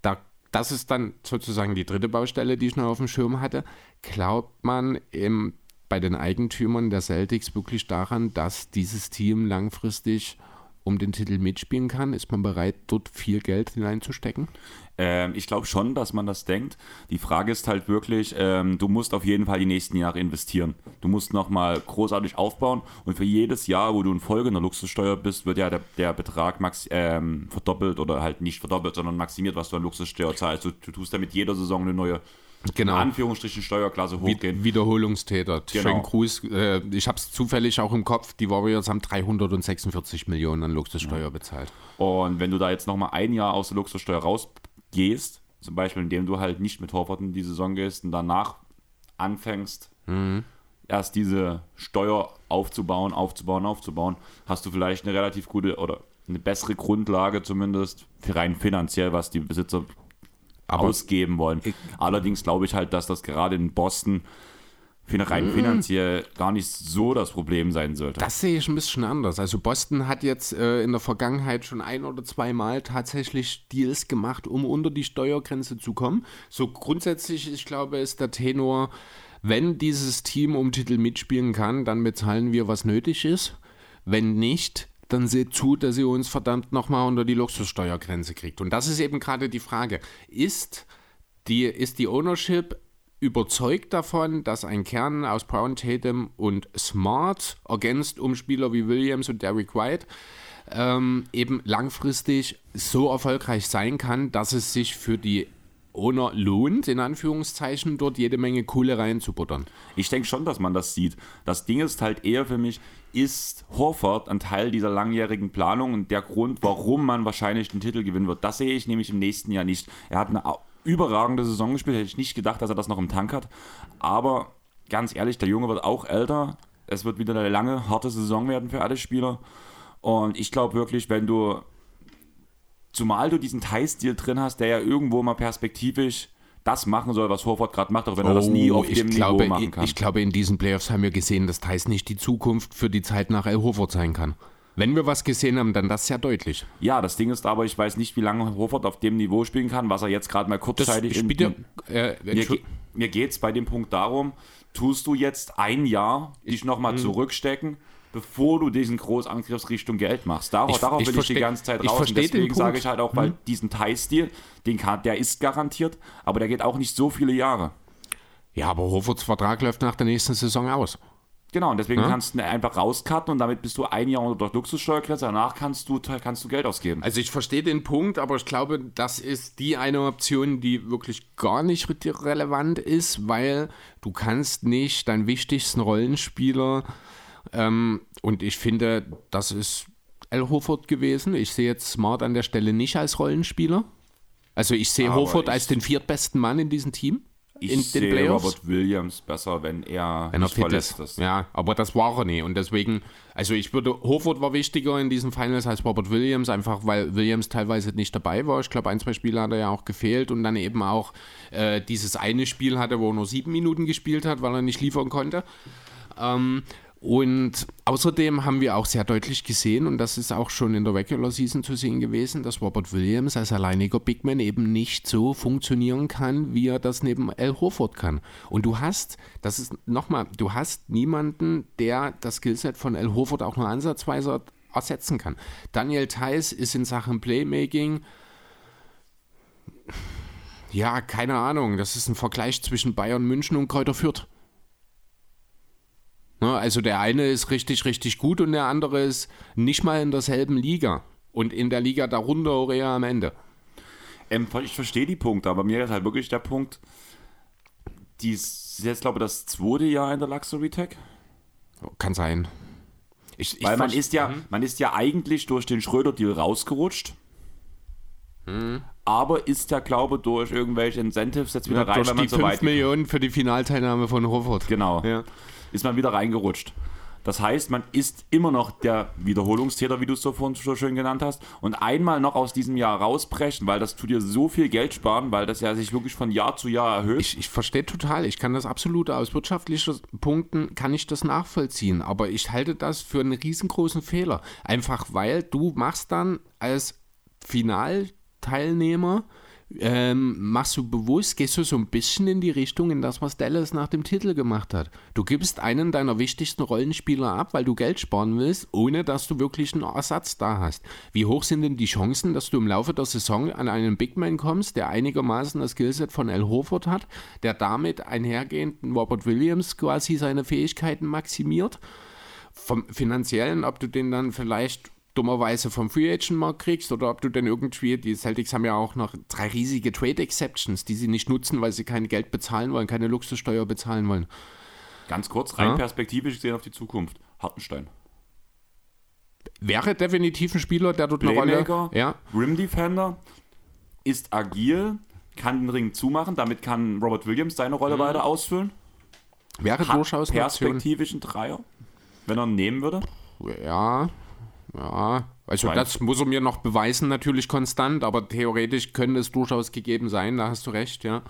Da das ist dann sozusagen die dritte Baustelle, die ich noch auf dem Schirm hatte. Glaubt man im bei den Eigentümern der Celtics wirklich daran, dass dieses Team langfristig um den Titel mitspielen kann? Ist man bereit, dort viel Geld hineinzustecken? Ähm, ich glaube schon, dass man das denkt. Die Frage ist halt wirklich, ähm, du musst auf jeden Fall die nächsten Jahre investieren. Du musst nochmal großartig aufbauen und für jedes Jahr, wo du in Folge in der Luxussteuer bist, wird ja der, der Betrag max, ähm, verdoppelt oder halt nicht verdoppelt, sondern maximiert, was du an Luxussteuer zahlst. Du, du tust damit jeder Saison eine neue genau. in Anführungsstrichen Steuerklasse hochgehen. Wiederholungstäter. Genau. Gruß. Äh, ich habe es zufällig auch im Kopf. Die Warriors haben 346 Millionen an Luxussteuer ja. bezahlt. Und wenn du da jetzt nochmal ein Jahr aus der Luxussteuer rausgehst, zum Beispiel indem du halt nicht mit Horford in die Saison gehst und danach anfängst, mhm. erst diese Steuer aufzubauen, aufzubauen, aufzubauen, hast du vielleicht eine relativ gute oder eine bessere Grundlage zumindest für rein finanziell, was die Besitzer aber ausgeben wollen. Allerdings glaube ich halt, dass das gerade in Boston rein mhm. finanziell gar nicht so das Problem sein sollte. Das sehe ich ein bisschen anders. Also Boston hat jetzt äh, in der Vergangenheit schon ein oder zwei Mal tatsächlich Deals gemacht, um unter die Steuergrenze zu kommen. So grundsätzlich, ich glaube, ist der Tenor, wenn dieses Team um Titel mitspielen kann, dann bezahlen wir, was nötig ist. Wenn nicht, dann seht zu, dass ihr uns verdammt nochmal unter die Luxussteuergrenze kriegt. Und das ist eben gerade die Frage. Ist die, ist die Ownership überzeugt davon, dass ein Kern aus Brown, Tatum und Smart, ergänzt um Spieler wie Williams und Derek White, ähm, eben langfristig so erfolgreich sein kann, dass es sich für die Owner lohnt, in Anführungszeichen, dort jede Menge Kohle reinzubuttern. Ich denke schon, dass man das sieht. Das Ding ist halt eher für mich, ist Horford ein Teil dieser langjährigen Planung und der Grund, warum man wahrscheinlich den Titel gewinnen wird. Das sehe ich nämlich im nächsten Jahr nicht. Er hat eine überragende Saison gespielt, hätte ich nicht gedacht, dass er das noch im Tank hat. Aber ganz ehrlich, der Junge wird auch älter. Es wird wieder eine lange, harte Saison werden für alle Spieler. Und ich glaube wirklich, wenn du, zumal du diesen Thai-Stil drin hast, der ja irgendwo mal perspektivisch das machen soll, was Horford gerade macht, auch wenn er das nie oh, auf dem glaube, Niveau machen kann. Ich, ich glaube, in diesen Playoffs haben wir gesehen, dass Thais nicht die Zukunft für die Zeit nach El Horford sein kann. Wenn wir was gesehen haben, dann das sehr deutlich. Ja, das Ding ist aber, ich weiß nicht, wie lange Horford auf dem Niveau spielen kann, was er jetzt gerade mal kurzzeitig das, in, ja, äh, mir, mir geht es bei dem Punkt darum, tust du jetzt ein Jahr dich nochmal mhm. zurückstecken, bevor du diesen Großangriffs Richtung Geld machst. Darauf, ich, darauf ich will ich die ganze Zeit raus. Und deswegen sage ich halt auch, weil hm. diesen Thai-Stil, der ist garantiert, aber der geht auch nicht so viele Jahre. Ja, aber Hofords Vertrag läuft nach der nächsten Saison aus. Genau, und deswegen ja? kannst du einfach rauscutten und damit bist du ein Jahr unter der Luxussteuergrenze. Danach kannst du, kannst du Geld ausgeben. Also ich verstehe den Punkt, aber ich glaube, das ist die eine Option, die wirklich gar nicht relevant ist, weil du kannst nicht deinen wichtigsten Rollenspieler ähm, und ich finde, das ist El Hofert gewesen. Ich sehe jetzt Smart an der Stelle nicht als Rollenspieler. Also ich sehe Hofert als den viertbesten Mann in diesem Team. Ich in sehe Playoffs. Robert Williams besser, wenn er wenn er fit ist. ist. Ja, aber das war er nie. Und deswegen, also ich würde, Hofert war wichtiger in diesen Finals als Robert Williams, einfach weil Williams teilweise nicht dabei war. Ich glaube, ein, zwei Spiele hat er ja auch gefehlt und dann eben auch äh, dieses eine Spiel hatte, wo er nur sieben Minuten gespielt hat, weil er nicht liefern konnte. Ähm, und außerdem haben wir auch sehr deutlich gesehen, und das ist auch schon in der Regular Season zu sehen gewesen, dass Robert Williams als alleiniger Bigman eben nicht so funktionieren kann, wie er das neben Al Horford kann. Und du hast, das ist nochmal, du hast niemanden, der das Skillset von Al Horford auch nur ansatzweise ersetzen kann. Daniel Theiss ist in Sachen Playmaking, ja, keine Ahnung, das ist ein Vergleich zwischen Bayern München und Kräuter Fürth. Ne, also der eine ist richtig, richtig gut und der andere ist nicht mal in derselben Liga. Und in der Liga darunter auch eher am Ende. Ähm, ich verstehe die Punkte, aber mir ist halt wirklich der Punkt, die ist jetzt, glaube ich, das zweite Jahr in der Luxury Tech. Kann sein. Ich, ich Weil man ist, ja, mhm. man ist ja eigentlich durch den Schröder-Deal rausgerutscht. Mhm. Aber ist ja, glaube ich, durch irgendwelche Incentives jetzt wieder ja, rein, wenn man so weit... Millionen für die Finalteilnahme von Hofford. Genau. Ja. Ist man wieder reingerutscht. Das heißt, man ist immer noch der Wiederholungstäter, wie du es so vorhin so schön genannt hast. Und einmal noch aus diesem Jahr rausbrechen, weil das tut dir so viel Geld sparen, weil das ja sich wirklich von Jahr zu Jahr erhöht. Ich, ich verstehe total, ich kann das absolut aus wirtschaftlichen Punkten kann ich das nachvollziehen, aber ich halte das für einen riesengroßen Fehler. Einfach weil du machst dann als Finalteilnehmer ähm, machst du bewusst, gehst du so ein bisschen in die Richtung, in das, was Dallas nach dem Titel gemacht hat. Du gibst einen deiner wichtigsten Rollenspieler ab, weil du Geld sparen willst, ohne dass du wirklich einen Ersatz da hast. Wie hoch sind denn die Chancen, dass du im Laufe der Saison an einen Big Man kommst, der einigermaßen das Skillset von Al Horford hat, der damit einhergehenden Robert Williams quasi seine Fähigkeiten maximiert? Vom finanziellen, ob du den dann vielleicht dummerweise vom Free Agent Markt kriegst oder ob du denn irgendwie, die Celtics haben ja auch noch drei riesige Trade Exceptions, die sie nicht nutzen, weil sie kein Geld bezahlen wollen, keine Luxussteuer bezahlen wollen. Ganz kurz, rein ja? perspektivisch gesehen auf die Zukunft. Hartenstein. Wäre definitiv ein Spieler, der dort Playmaker, eine Rolle... Ja. Rim Defender, ist agil, kann den Ring zumachen, damit kann Robert Williams seine Rolle mhm. weiter ausfüllen. Wäre Hat durchaus perspektivisch ein Dreier, wenn er ihn nehmen würde. Ja, ja, also Weiß. das muss er mir noch beweisen, natürlich konstant, aber theoretisch könnte es durchaus gegeben sein, da hast du recht, ja.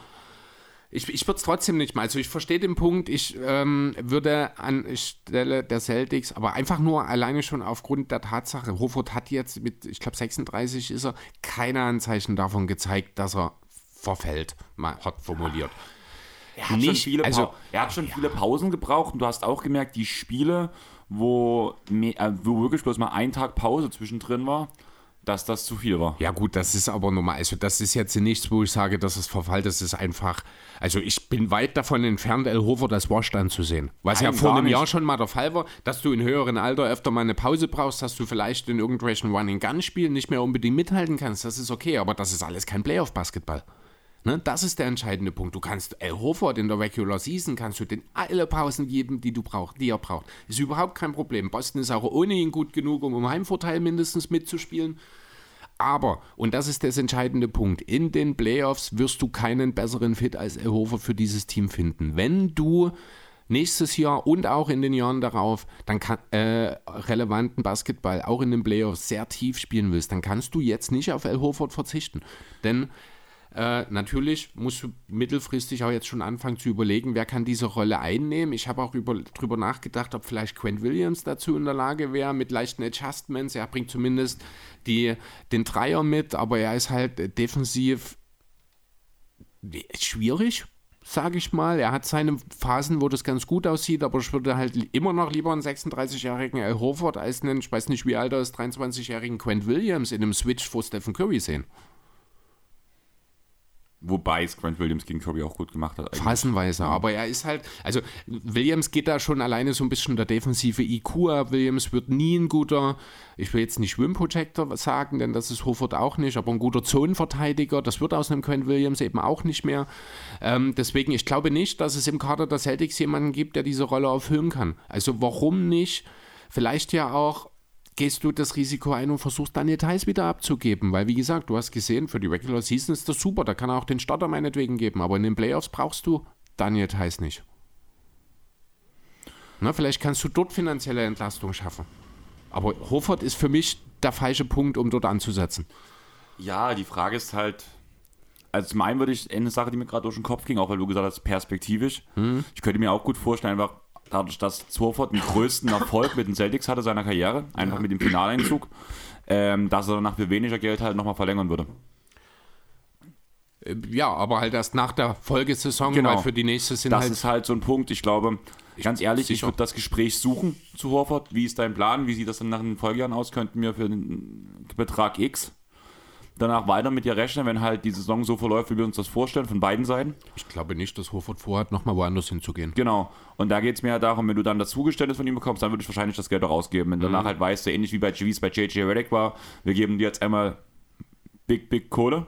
Ich, ich würde es trotzdem nicht mal. Also ich verstehe den Punkt, ich ähm, würde an Stelle der Celtics, aber einfach nur alleine schon aufgrund der Tatsache, Hofert hat jetzt mit, ich glaube 36 ist er, keine Anzeichen davon gezeigt, dass er verfällt, mal hart formuliert. Er hat, nicht, schon, viele also, er hat schon viele Pausen gebraucht und du hast auch gemerkt, die Spiele, wo, äh, wo wirklich bloß mal ein Tag Pause zwischendrin war, dass das zu viel war. Ja gut, das ist aber normal. Also das ist jetzt nichts, wo ich sage, dass es verfallt. Das ist einfach, also ich bin weit davon entfernt, El Hofer das Wash zu sehen. Was Nein, ja vor einem nicht. Jahr schon mal der Fall war, dass du in höheren Alter öfter mal eine Pause brauchst, dass du vielleicht in irgendwelchen Running-Gun-Spielen nicht mehr unbedingt mithalten kannst. Das ist okay, aber das ist alles kein Playoff-Basketball. Ne, das ist der entscheidende Punkt. Du kannst El Hofert in der Regular Season, kannst du den alle Pausen geben, die du brauchst, die er braucht. Ist überhaupt kein Problem. Boston ist auch ohne ihn gut genug, um im Heimvorteil mindestens mitzuspielen. Aber, und das ist der entscheidende Punkt, in den Playoffs wirst du keinen besseren Fit als El Hofer für dieses Team finden. Wenn du nächstes Jahr und auch in den Jahren darauf dann kann, äh, relevanten Basketball auch in den Playoffs sehr tief spielen willst, dann kannst du jetzt nicht auf El Horford verzichten. Denn äh, natürlich musst du mittelfristig auch jetzt schon anfangen zu überlegen, wer kann diese Rolle einnehmen. Ich habe auch über, drüber nachgedacht, ob vielleicht Quent Williams dazu in der Lage wäre, mit leichten Adjustments. Er bringt zumindest die, den Dreier mit, aber er ist halt defensiv schwierig, sage ich mal. Er hat seine Phasen, wo das ganz gut aussieht, aber ich würde halt immer noch lieber einen 36-jährigen Al Horford als einen, ich weiß nicht wie alt er ist, 23-jährigen Quent Williams in einem Switch vor Stephen Curry sehen. Wobei es Grant Williams gegen Curry auch gut gemacht hat. Eigentlich. Phasenweise, aber er ist halt, also Williams geht da schon alleine so ein bisschen der defensive IQ ab. Williams wird nie ein guter, ich will jetzt nicht Swim Protector sagen, denn das ist Hofert auch nicht, aber ein guter Zonenverteidiger, das wird aus einem Grant Williams eben auch nicht mehr. Ähm, deswegen, ich glaube nicht, dass es im Kader der Celtics jemanden gibt, der diese Rolle erfüllen kann. Also warum nicht? Vielleicht ja auch gehst du das Risiko ein und versuchst dann Details wieder abzugeben. Weil, wie gesagt, du hast gesehen, für die Regular Season ist das super, da kann er auch den Starter meinetwegen geben, aber in den Playoffs brauchst du Daniel Theiss nicht. Na, vielleicht kannst du dort finanzielle Entlastung schaffen. Aber Hofert ist für mich der falsche Punkt, um dort anzusetzen. Ja, die Frage ist halt, also zum einen würde ich, eine Sache, die mir gerade durch den Kopf ging, auch weil du gesagt hast, perspektivisch. Hm. Ich könnte mir auch gut vorstellen, einfach dadurch, dass Zurford den größten Erfolg mit den Celtics hatte seiner Karriere, einfach mit dem Finaleinzug, ähm, dass er danach für weniger Geld halt nochmal verlängern würde. Äh, ja, aber halt erst nach der Folgesaison, genau. weil für die nächste sind Das halt ist halt so ein Punkt, ich glaube, ganz ehrlich, sicher. ich würde das Gespräch suchen zu Horford. Wie ist dein Plan? Wie sieht das dann nach den Folgejahren aus? Könnten wir für den Betrag X danach weiter mit dir rechnen, wenn halt die Saison so verläuft, wie wir uns das vorstellen, von beiden Seiten? Ich glaube nicht, dass Hofert vorhat, nochmal woanders hinzugehen. Genau. Und da geht es mir ja darum, wenn du dann das Zugeständnis von ihm bekommst, dann würde ich wahrscheinlich das Geld auch ausgeben. Wenn mhm. danach halt weißt du, ähnlich wie bei es bei JJ Redick war, wir geben dir jetzt einmal big, big Kohle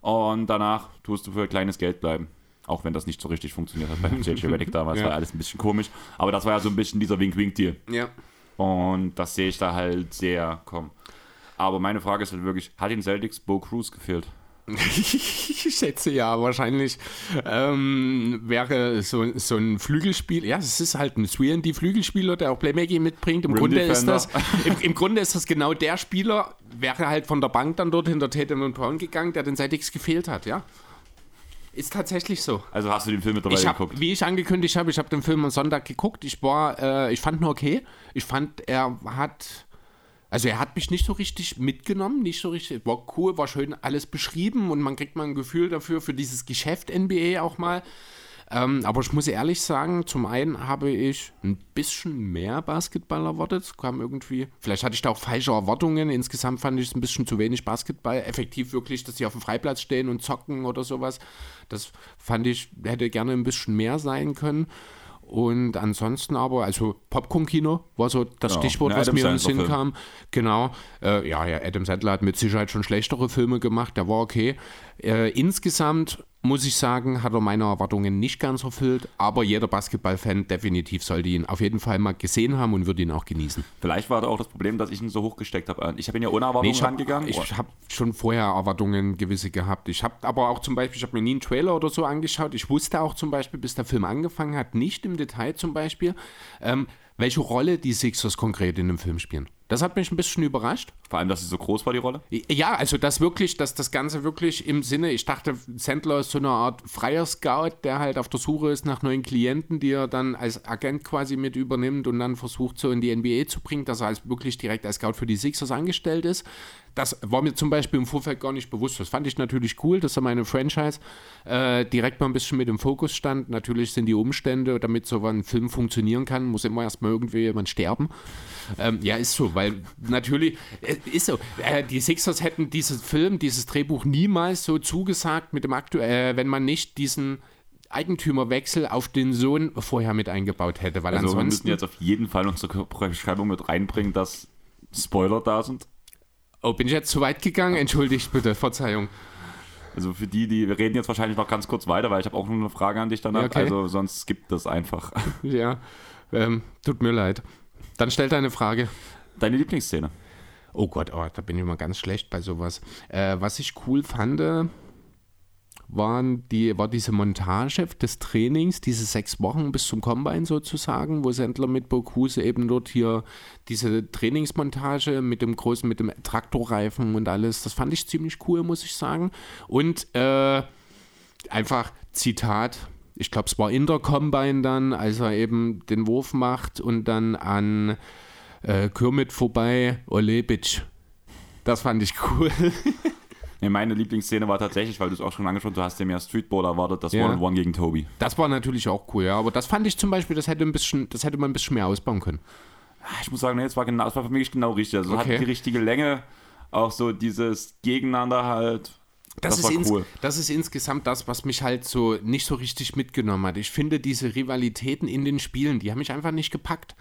und danach tust du für kleines Geld bleiben. Auch wenn das nicht so richtig funktioniert hat bei JJ Redick damals, ja. war alles ein bisschen komisch. Aber das war ja so ein bisschen dieser Wink-Wink-Deal. Ja. Und das sehe ich da halt sehr, komm. Aber meine Frage ist halt wirklich, hat den Celtics Bo Cruz gefehlt? ich schätze ja, wahrscheinlich ähm, wäre so, so ein Flügelspiel, ja, es ist halt ein 3D-Flügelspieler, der auch Playmaking mitbringt. Im Grunde, ist das, im, im, Grunde ist das genau der Spieler, wäre halt von der Bank dann dort hinter Tatum und Brown gegangen, der den Seitix gefehlt hat, ja. Ist tatsächlich so. Also hast du den Film mittlerweile hab, geguckt? Wie ich angekündigt habe, ich habe den Film am Sonntag geguckt. Ich war, äh, ich fand ihn okay. Ich fand, er hat also er hat mich nicht so richtig mitgenommen, nicht so richtig, war cool, war schön alles beschrieben und man kriegt mal ein Gefühl dafür, für dieses Geschäft NBA auch mal. Ähm, aber ich muss ehrlich sagen, zum einen habe ich ein bisschen mehr Basketball erwartet. Kam irgendwie, vielleicht hatte ich da auch falsche Erwartungen. Insgesamt fand ich es ein bisschen zu wenig Basketball. Effektiv wirklich, dass sie auf dem Freiplatz stehen und zocken oder sowas. Das fand ich, hätte gerne ein bisschen mehr sein können. Und ansonsten aber, also Popcorn-Kino war so das ja, Stichwort, was mir in den Sinn kam. Genau. Äh, ja, ja, Adam Sandler hat mit Sicherheit schon schlechtere Filme gemacht, der war okay. Äh, insgesamt muss ich sagen, hat er meine Erwartungen nicht ganz erfüllt, aber jeder Basketballfan definitiv sollte ihn auf jeden Fall mal gesehen haben und würde ihn auch genießen. Vielleicht war da auch das Problem, dass ich ihn so hochgesteckt habe. Ich habe ihn ja ohne Erwartungen nee, ich angegangen. Ich habe schon vorher Erwartungen gewisse gehabt. Ich habe aber auch zum Beispiel, ich habe mir nie einen Trailer oder so angeschaut. Ich wusste auch zum Beispiel, bis der Film angefangen hat, nicht im Detail zum Beispiel, ähm, welche Rolle die Sixers konkret in dem Film spielen. Das hat mich ein bisschen überrascht. Vor allem, dass sie so groß war, die Rolle? Ja, also das wirklich, dass das Ganze wirklich im Sinne, ich dachte, Sandler ist so eine Art freier Scout, der halt auf der Suche ist nach neuen Klienten, die er dann als Agent quasi mit übernimmt und dann versucht, so in die NBA zu bringen, dass er als wirklich direkt als Scout für die Sixers angestellt ist. Das war mir zum Beispiel im Vorfeld gar nicht bewusst. Das fand ich natürlich cool, dass er meine Franchise äh, direkt mal ein bisschen mit im Fokus stand. Natürlich sind die Umstände, damit so ein Film funktionieren kann, muss immer erstmal irgendwie jemand sterben. Ähm, ja, ist so, weil natürlich, äh, ist so, äh, die Sixers hätten diesen Film, dieses Drehbuch niemals so zugesagt mit dem aktuell, äh, wenn man nicht diesen Eigentümerwechsel auf den Sohn vorher mit eingebaut hätte, weil also ansonsten... wir müssen jetzt auf jeden Fall unsere Beschreibung mit reinbringen, dass Spoiler da sind. Oh, bin ich jetzt zu weit gegangen? Entschuldigt bitte, Verzeihung. Also für die, die, wir reden jetzt wahrscheinlich noch ganz kurz weiter, weil ich habe auch noch eine Frage an dich danach. Okay. Also sonst gibt das einfach. Ja, ähm, tut mir leid. Dann stell deine Frage. Deine Lieblingsszene? Oh Gott, oh, da bin ich immer ganz schlecht bei sowas. Äh, was ich cool fand, waren die, war diese Montage des Trainings, diese sechs Wochen bis zum Combine sozusagen, wo Sendler mit Bocuse eben dort hier diese Trainingsmontage mit dem großen, mit dem Traktorreifen und alles, das fand ich ziemlich cool, muss ich sagen. Und äh, einfach Zitat, ich glaube, es war in der Combine dann, als er eben den Wurf macht und dann an äh, Kermit vorbei, Olebic. Das fand ich cool. Nee, meine Lieblingsszene war tatsächlich, weil du es auch schon angesprochen hast, du hast ja mehr Streetball erwartet, das One-on-One -on -One gegen Toby. Das war natürlich auch cool, ja. Aber das fand ich zum Beispiel, das hätte, ein bisschen, das hätte man ein bisschen mehr ausbauen können. Ah, ich muss sagen, nee, das war, genau, das war für mich genau richtig. Also okay. hat die richtige Länge, auch so dieses Gegeneinander halt. Das, das, ist cool. das ist insgesamt das, was mich halt so nicht so richtig mitgenommen hat. Ich finde diese Rivalitäten in den Spielen, die haben mich einfach nicht gepackt.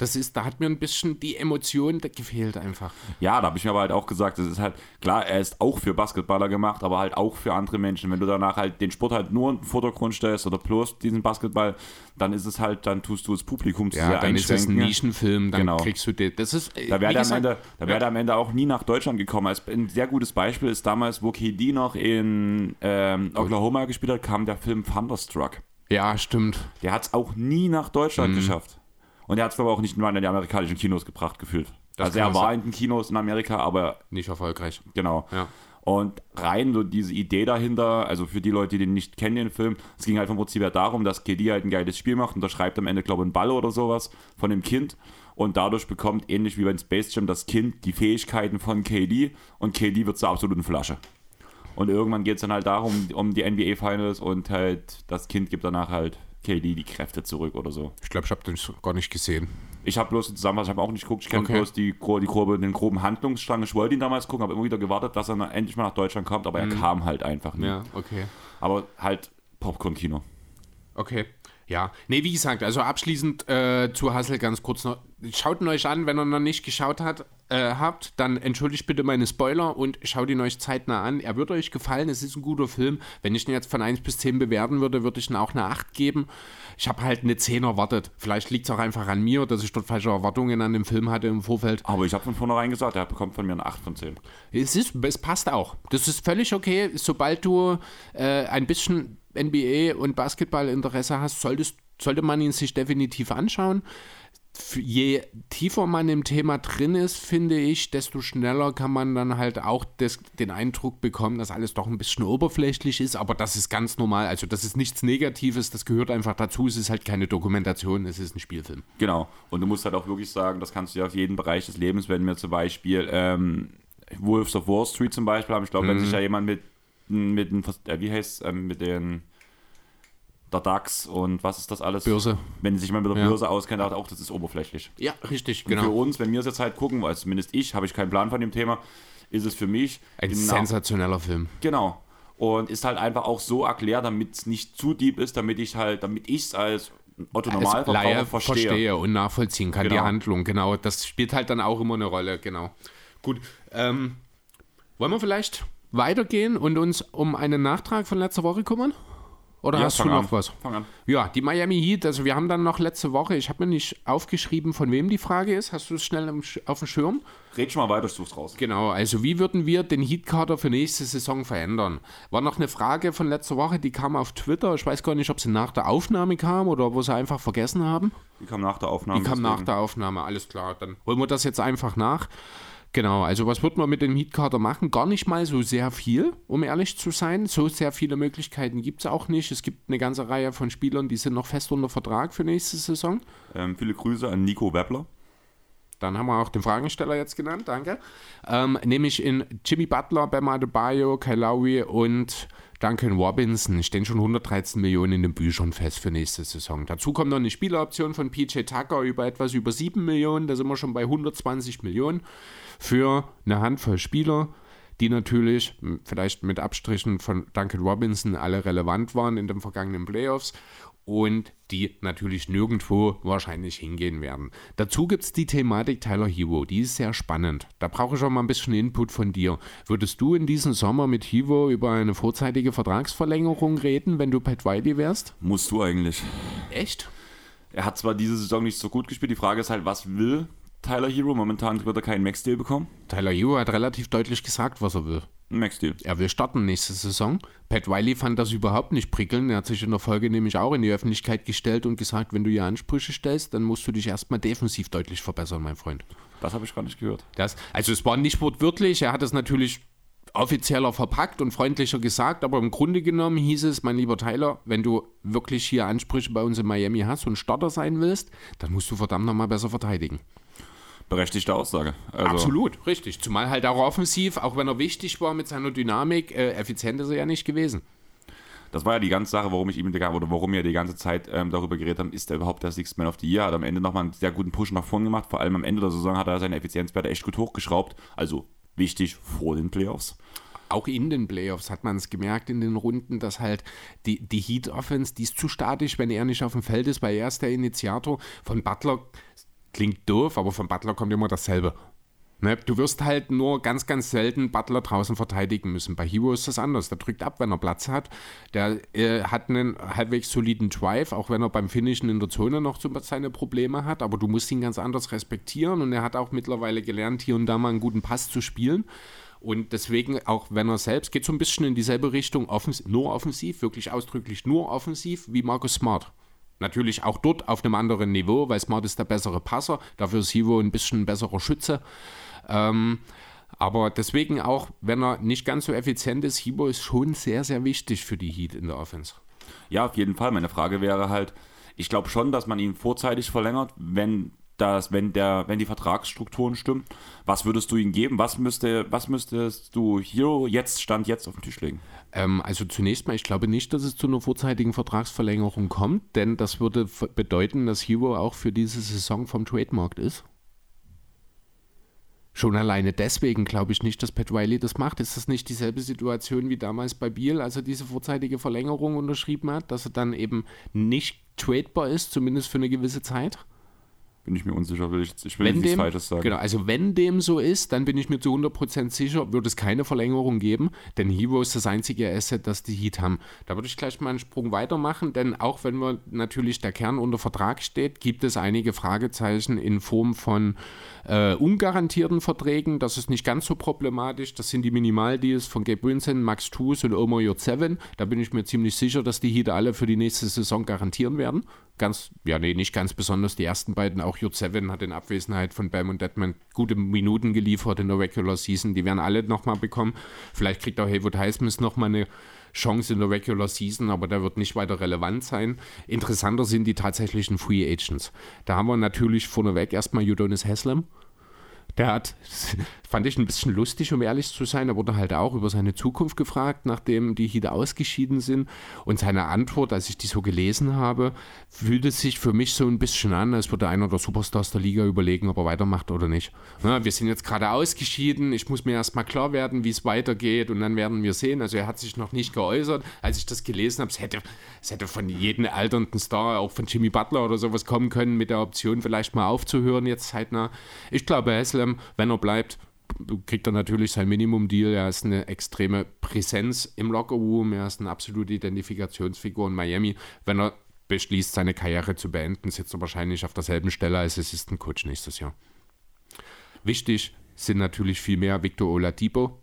Das ist, da hat mir ein bisschen die Emotion gefehlt einfach. Ja, da habe ich mir aber halt auch gesagt, es ist halt, klar, er ist auch für Basketballer gemacht, aber halt auch für andere Menschen. Wenn du danach halt den Sport halt nur in den Vordergrund stellst oder plus diesen Basketball, dann ist es halt, dann tust du das Publikum zu ja, sehr dann ist es ein Nischenfilm, dann genau. kriegst du den, das ist, da wäre am Ende, da ja. am Ende auch nie nach Deutschland gekommen. Als ein sehr gutes Beispiel ist damals, wo KD noch in ähm, Oklahoma gespielt hat, kam der Film Thunderstruck. Ja, stimmt. Der hat es auch nie nach Deutschland mhm. geschafft. Und er hat es aber auch nicht nur in die amerikanischen Kinos gebracht, gefühlt. Das also er war in den Kinos in Amerika, aber. Nicht erfolgreich. Genau. Ja. Und rein so diese Idee dahinter, also für die Leute, die den nicht kennen, den Film, es ging halt vom Prinzip her darum, dass KD halt ein geiles Spiel macht und da schreibt am Ende, glaube ich, einen Ball oder sowas von dem Kind und dadurch bekommt, ähnlich wie beim Space Jam, das Kind die Fähigkeiten von KD und KD wird zur absoluten Flasche. Und irgendwann geht es dann halt darum, um die NBA Finals und halt das Kind gibt danach halt KD die Kräfte zurück oder so. Ich glaube, ich habe den gar nicht gesehen. Ich habe bloß zusammen, ich habe auch nicht geguckt, ich kenne okay. bloß die, die grobe, den groben Handlungsstrang. Ich wollte ihn damals gucken, habe immer wieder gewartet, dass er endlich mal nach Deutschland kommt, aber mhm. er kam halt einfach nicht. Ja, okay. Aber halt Popcorn-Kino. Okay. Ja, nee, wie gesagt, also abschließend äh, zu Hassel ganz kurz noch. Schaut ihn euch an, wenn er noch nicht geschaut hat. Äh, habt, dann entschuldigt bitte meine Spoiler und schaut ihn euch zeitnah an. Er wird euch gefallen, es ist ein guter Film. Wenn ich ihn jetzt von 1 bis 10 bewerten würde, würde ich ihn auch eine 8 geben. Ich habe halt eine 10 erwartet. Vielleicht liegt es auch einfach an mir, dass ich dort falsche Erwartungen an den Film hatte im Vorfeld. Aber ich habe von vornherein gesagt, er bekommt von mir eine 8 von 10. Es, ist, es passt auch. Das ist völlig okay. Sobald du äh, ein bisschen NBA und Basketballinteresse hast, solltest, sollte man ihn sich definitiv anschauen je tiefer man im Thema drin ist, finde ich, desto schneller kann man dann halt auch des, den Eindruck bekommen, dass alles doch ein bisschen oberflächlich ist, aber das ist ganz normal. Also das ist nichts Negatives, das gehört einfach dazu. Es ist halt keine Dokumentation, es ist ein Spielfilm. Genau. Und du musst halt auch wirklich sagen, das kannst du ja auf jeden Bereich des Lebens, wenn wir zum Beispiel ähm, Wolves of Wall Street zum Beispiel haben. Ich glaube, mhm. wenn sich ja jemand mit, mit, äh, wie heißt ähm, mit den der DAX und was ist das alles? Börse. Wenn sich mal mit der ja. Börse auskennt, auch das ist oberflächlich. Ja, richtig, und genau. Für uns, wenn wir es jetzt halt gucken, weil zumindest ich, habe ich keinen Plan von dem Thema, ist es für mich ein genau, sensationeller Film. Genau. Und ist halt einfach auch so erklärt, damit es nicht zu deep ist, damit ich halt, damit ich es als Otto Normalverbraucher verstehe. verstehe. und nachvollziehen kann, genau. die Handlung, genau. Das spielt halt dann auch immer eine Rolle, genau. Gut, ähm, wollen wir vielleicht weitergehen und uns um einen Nachtrag von letzter Woche kümmern? Oder ja, hast du noch an. was? Ja, die Miami Heat, also wir haben dann noch letzte Woche, ich habe mir nicht aufgeschrieben, von wem die Frage ist. Hast du es schnell auf dem Schirm? Red schon mal weiter, such's raus. Genau, also wie würden wir den Heat-Kader für nächste Saison verändern? War noch eine Frage von letzter Woche, die kam auf Twitter. Ich weiß gar nicht, ob sie nach der Aufnahme kam oder wo sie einfach vergessen haben. Die kam nach der Aufnahme. Die kam deswegen. nach der Aufnahme, alles klar. Dann holen wir das jetzt einfach nach. Genau, also was wird man mit dem Heatkader machen? Gar nicht mal so sehr viel, um ehrlich zu sein. So sehr viele Möglichkeiten gibt es auch nicht. Es gibt eine ganze Reihe von Spielern, die sind noch fest unter Vertrag für nächste Saison. Ähm, viele Grüße an Nico Weppler. Dann haben wir auch den Fragensteller jetzt genannt, danke. Ähm, nämlich in Jimmy Butler, Bam Adebayo, Lowry und Duncan Robinson stehen schon 113 Millionen in den Büchern fest für nächste Saison. Dazu kommt noch eine Spieleroption von PJ Tucker über etwas über 7 Millionen. Da sind wir schon bei 120 Millionen für eine Handvoll Spieler, die natürlich vielleicht mit Abstrichen von Duncan Robinson alle relevant waren in den vergangenen Playoffs und die natürlich nirgendwo wahrscheinlich hingehen werden. Dazu gibt es die Thematik Tyler Hero, die ist sehr spannend. Da brauche ich auch mal ein bisschen Input von dir. Würdest du in diesem Sommer mit Hero über eine vorzeitige Vertragsverlängerung reden, wenn du Pat Wiley wärst? Musst du eigentlich. Echt? Er hat zwar diese Saison nicht so gut gespielt, die Frage ist halt, was will Tyler Hero. Momentan wird er keinen Max-Deal bekommen. Tyler Hero hat relativ deutlich gesagt, was er will. Max-Deal. Er will starten nächste Saison. Pat Wiley fand das überhaupt nicht prickeln. Er hat sich in der Folge nämlich auch in die Öffentlichkeit gestellt und gesagt, wenn du hier Ansprüche stellst, dann musst du dich erstmal defensiv deutlich verbessern, mein Freund. Das habe ich gar nicht gehört. Das, also es war nicht wortwörtlich. Er hat es natürlich offizieller verpackt und freundlicher gesagt, aber im Grunde genommen hieß es, mein lieber Tyler, wenn du wirklich hier Ansprüche bei uns in Miami hast und Starter sein willst, dann musst du verdammt nochmal besser verteidigen berechtigte Aussage. Also Absolut, richtig. Zumal halt auch offensiv, auch wenn er wichtig war mit seiner Dynamik, äh, effizient ist er ja nicht gewesen. Das war ja die ganze Sache, warum ich ihm oder warum wir die ganze Zeit ähm, darüber geredet haben, ist er überhaupt der Sixth Man of the Year? Hat am Ende nochmal einen sehr guten Push nach vorne gemacht. Vor allem am Ende der Saison hat er seine Effizienzwerte echt gut hochgeschraubt. Also wichtig vor den Playoffs auch in den Playoffs hat man es gemerkt in den Runden, dass halt die, die Heat Offense, die ist zu statisch, wenn er nicht auf dem Feld ist, weil er ist der Initiator. Von Butler Klingt doof, aber von Butler kommt immer dasselbe. Ne? Du wirst halt nur ganz, ganz selten Butler draußen verteidigen müssen. Bei Hero ist das anders. Der drückt ab, wenn er Platz hat. Der äh, hat einen halbwegs soliden Drive, auch wenn er beim Finishen in der Zone noch seine Probleme hat. Aber du musst ihn ganz anders respektieren. Und er hat auch mittlerweile gelernt, hier und da mal einen guten Pass zu spielen. Und deswegen, auch wenn er selbst geht so ein bisschen in dieselbe Richtung, offens nur offensiv, wirklich ausdrücklich nur offensiv, wie Markus Smart. Natürlich auch dort auf einem anderen Niveau, weil Smart ist der bessere Passer, dafür ist Hivo ein bisschen besserer Schütze. Ähm, aber deswegen auch, wenn er nicht ganz so effizient ist, Hibo ist schon sehr, sehr wichtig für die Heat in der Offense. Ja, auf jeden Fall. Meine Frage wäre halt, ich glaube schon, dass man ihn vorzeitig verlängert, wenn dass wenn der, wenn die Vertragsstrukturen stimmen, was würdest du ihm geben? Was müsste, was müsstest du hier jetzt Stand jetzt auf den Tisch legen? Ähm, also zunächst mal, ich glaube nicht, dass es zu einer vorzeitigen Vertragsverlängerung kommt, denn das würde bedeuten, dass Hero auch für diese Saison vom Trademarkt ist. Schon alleine deswegen glaube ich nicht, dass Pat Riley das macht. Ist das nicht dieselbe Situation wie damals bei Biel, als er diese vorzeitige Verlängerung unterschrieben hat, dass er dann eben nicht tradebar ist, zumindest für eine gewisse Zeit? Bin ich mir unsicher, will ich, ich will Wenn nichts dem, Falsches sagen. genau, also wenn dem so ist, dann bin ich mir zu 100% sicher, wird es keine Verlängerung geben, denn Hero ist das einzige Asset, das die Heat haben. Da würde ich gleich mal einen Sprung weitermachen, denn auch wenn wir natürlich der Kern unter Vertrag steht, gibt es einige Fragezeichen in Form von äh, ungarantierten Verträgen. Das ist nicht ganz so problematisch. Das sind die Minimaldeals von Gabe Vincent, Max Toos und Omar J7. Da bin ich mir ziemlich sicher, dass die Heat alle für die nächste Saison garantieren werden. Ganz, ja, nee, nicht ganz besonders die ersten beiden. Auch J7 hat in Abwesenheit von Bam und Deadman gute Minuten geliefert in der Regular Season. Die werden alle nochmal bekommen. Vielleicht kriegt auch Haywood Highsmith nochmal eine Chance in der Regular Season, aber der wird nicht weiter relevant sein. Interessanter sind die tatsächlichen Free Agents. Da haben wir natürlich vorneweg erstmal Udonis Haslem. Der hat, fand ich ein bisschen lustig, um ehrlich zu sein. Er wurde halt auch über seine Zukunft gefragt, nachdem die Heat ausgeschieden sind. Und seine Antwort, als ich die so gelesen habe, fühlte sich für mich so ein bisschen an, als würde einer der Superstars der Liga überlegen, ob er weitermacht oder nicht. Na, wir sind jetzt gerade ausgeschieden. Ich muss mir erstmal klar werden, wie es weitergeht. Und dann werden wir sehen. Also er hat sich noch nicht geäußert. Als ich das gelesen habe, es hätte, es hätte von jedem alternden Star, auch von Jimmy Butler oder sowas kommen können, mit der Option vielleicht mal aufzuhören jetzt zeitnah. Ich glaube, Haslam wenn er bleibt, kriegt er natürlich sein Minimum-Deal. Er ist eine extreme Präsenz im Lockerroom. Er ist eine absolute Identifikationsfigur in Miami. Wenn er beschließt, seine Karriere zu beenden, sitzt er wahrscheinlich auf derselben Stelle als Assistant Coach nächstes Jahr. Wichtig sind natürlich viel mehr Victor Oladipo.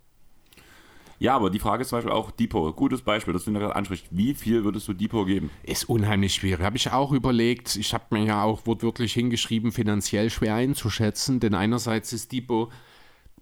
Ja, aber die Frage ist zum Beispiel auch Depot. Gutes Beispiel, das du gerade ansprichst. Wie viel würdest du Depot geben? Ist unheimlich schwierig. Habe ich auch überlegt. Ich habe mir ja auch wortwörtlich hingeschrieben, finanziell schwer einzuschätzen. Denn einerseits ist Depot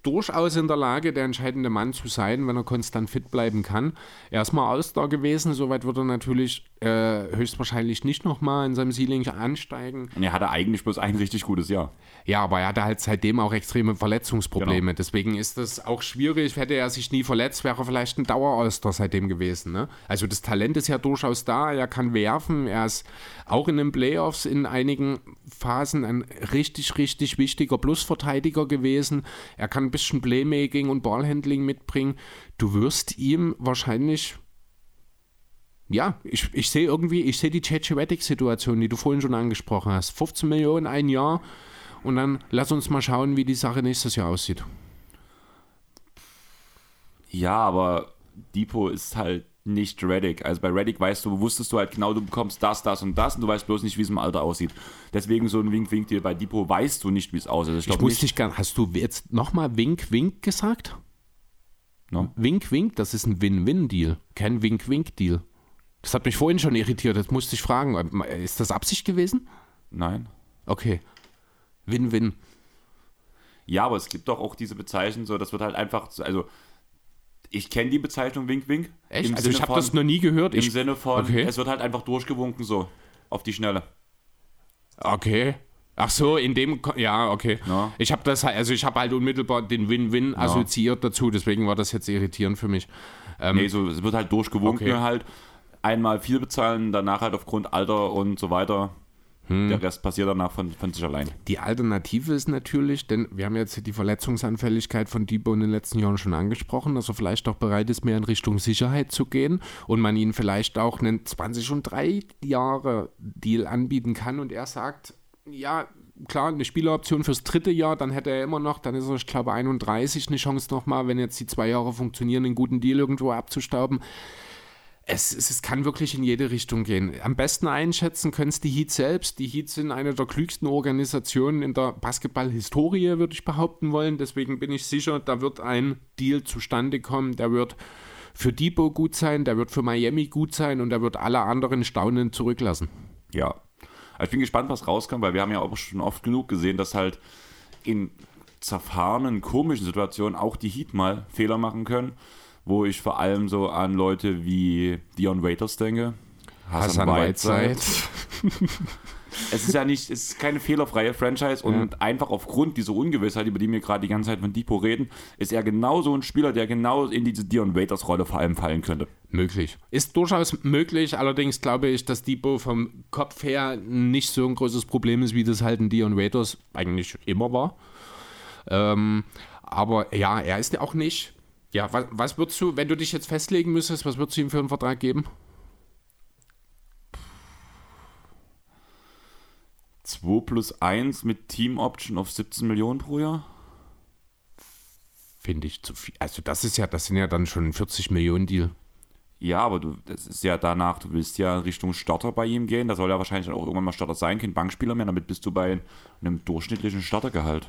durchaus in der Lage, der entscheidende Mann zu sein, wenn er konstant fit bleiben kann. Er ist mal All-Star gewesen, soweit wird er natürlich äh, höchstwahrscheinlich nicht nochmal in seinem Ceiling ansteigen. Und er hatte eigentlich bloß ein richtig gutes Jahr. Ja, aber er hatte halt seitdem auch extreme Verletzungsprobleme. Genau. Deswegen ist das auch schwierig. Hätte er sich nie verletzt, wäre er vielleicht ein Dauer-All-Star seitdem gewesen. Ne? Also das Talent ist ja durchaus da. Er kann werfen. Er ist auch in den Playoffs in einigen Phasen ein richtig, richtig wichtiger Plusverteidiger gewesen. Er kann bisschen Playmaking und Ballhandling mitbringen, du wirst ihm wahrscheinlich ja, ich, ich sehe irgendwie, ich sehe die situation die du vorhin schon angesprochen hast. 15 Millionen ein Jahr und dann lass uns mal schauen, wie die Sache nächstes Jahr aussieht. Ja, aber Depot ist halt nicht Reddick. Also bei Reddick weißt du, wusstest du halt genau, du bekommst das, das und das und du weißt bloß nicht, wie es im Alter aussieht. Deswegen so ein Wink-Wink-Deal. Bei Depot weißt du nicht, wie es aussieht. Ich, ich wusste nicht, gar hast du jetzt nochmal Wink-Wink gesagt? No? Wink-Wink, das ist ein Win-Win-Deal, kein Wink-Wink-Deal. Das hat mich vorhin schon irritiert, das musste ich fragen. Ist das Absicht gewesen? Nein. Okay. Win-Win. Ja, aber es gibt doch auch diese Bezeichnung, so, das wird halt einfach, also ich kenne die Bezeichnung Wink Wink. Echt? also Sinne ich habe das noch nie gehört. Im ich, Sinne von, okay. es wird halt einfach durchgewunken so, auf die Schnelle. Okay. Ach so, in dem, ja, okay. Ja. Ich habe das, also ich habe halt unmittelbar den Win-Win ja. assoziiert dazu, deswegen war das jetzt irritierend für mich. Ähm, nee, so, es wird halt durchgewunken okay. halt. Einmal viel bezahlen, danach halt aufgrund Alter und so weiter. Hm. Der Rest passiert danach von, von sich allein. Die Alternative ist natürlich, denn wir haben jetzt die Verletzungsanfälligkeit von Debo in den letzten Jahren schon angesprochen, dass er vielleicht auch bereit ist, mehr in Richtung Sicherheit zu gehen und man ihn vielleicht auch einen 20 und 3 Jahre Deal anbieten kann und er sagt, ja, klar, eine Spieleroption fürs dritte Jahr, dann hätte er immer noch, dann ist er, ich glaube, 31 eine Chance nochmal, wenn jetzt die zwei Jahre funktionieren, einen guten Deal irgendwo abzustauben es, es, es, kann wirklich in jede Richtung gehen. Am besten einschätzen können es die Heat selbst. Die Heat sind eine der klügsten Organisationen in der Basketball-Historie, würde ich behaupten wollen. Deswegen bin ich sicher, da wird ein Deal zustande kommen. Der wird für Depot gut sein, der wird für Miami gut sein und der wird alle anderen staunend zurücklassen. Ja, also ich bin gespannt, was rauskommt, weil wir haben ja auch schon oft genug gesehen, dass halt in zerfahrenen, komischen Situationen auch die Heat mal Fehler machen können wo ich vor allem so an Leute wie Dion Waiters denke. Hassan, Hassan Whiteside. es ist ja nicht, es ist keine fehlerfreie Franchise und ja. einfach aufgrund dieser Ungewissheit, über die wir gerade die ganze Zeit von Depot reden, ist er genau so ein Spieler, der genau in diese Dion Waiters Rolle vor allem fallen könnte. Möglich. Ist durchaus möglich, allerdings glaube ich, dass Depot vom Kopf her nicht so ein großes Problem ist, wie das halt ein Dion Waiters eigentlich immer war. Ähm, aber ja, er ist ja auch nicht ja, was, was würdest du, wenn du dich jetzt festlegen müsstest, was würdest du ihm für einen Vertrag geben? 2 plus 1 mit Team Option auf 17 Millionen pro Jahr? Finde ich zu viel. Also das ist ja, das sind ja dann schon 40 Millionen Deal. Ja, aber du, das ist ja danach, du willst ja Richtung Starter bei ihm gehen. Da soll er wahrscheinlich auch irgendwann mal Starter sein, kein Bankspieler mehr. Damit bist du bei einem durchschnittlichen Startergehalt.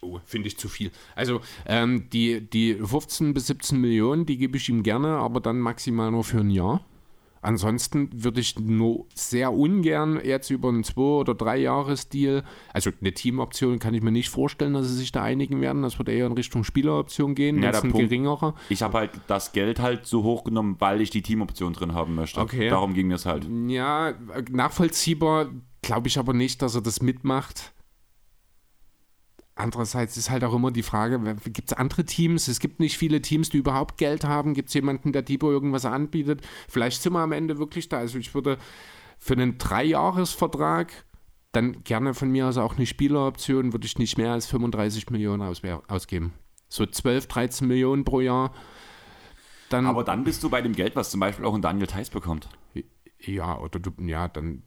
Oh, finde ich zu viel. Also ähm, die, die 15 bis 17 Millionen, die gebe ich ihm gerne, aber dann maximal nur für ein Jahr. Ansonsten würde ich nur sehr ungern jetzt über einen zwei- oder drei Jahres-Deal, also eine Teamoption kann ich mir nicht vorstellen, dass sie sich da einigen werden. Das wird eher in Richtung Spieleroption gehen, Ja, jetzt der ein Punkt- geringerer. Ich habe halt das Geld halt so hochgenommen, weil ich die Teamoption drin haben möchte. Okay. Darum ging es halt. Ja, nachvollziehbar, glaube ich aber nicht, dass er das mitmacht. Andererseits ist halt auch immer die Frage, gibt es andere Teams? Es gibt nicht viele Teams, die überhaupt Geld haben. Gibt es jemanden, der Debo irgendwas anbietet? Vielleicht sind wir am Ende wirklich da. Also ich würde für einen Dreijahresvertrag dann gerne von mir aus auch eine Spieleroption, würde ich nicht mehr als 35 Millionen aus, ausgeben. So 12, 13 Millionen pro Jahr. Dann, Aber dann bist du bei dem Geld, was zum Beispiel auch ein Daniel Theiss bekommt. Ja, oder du, ja, dann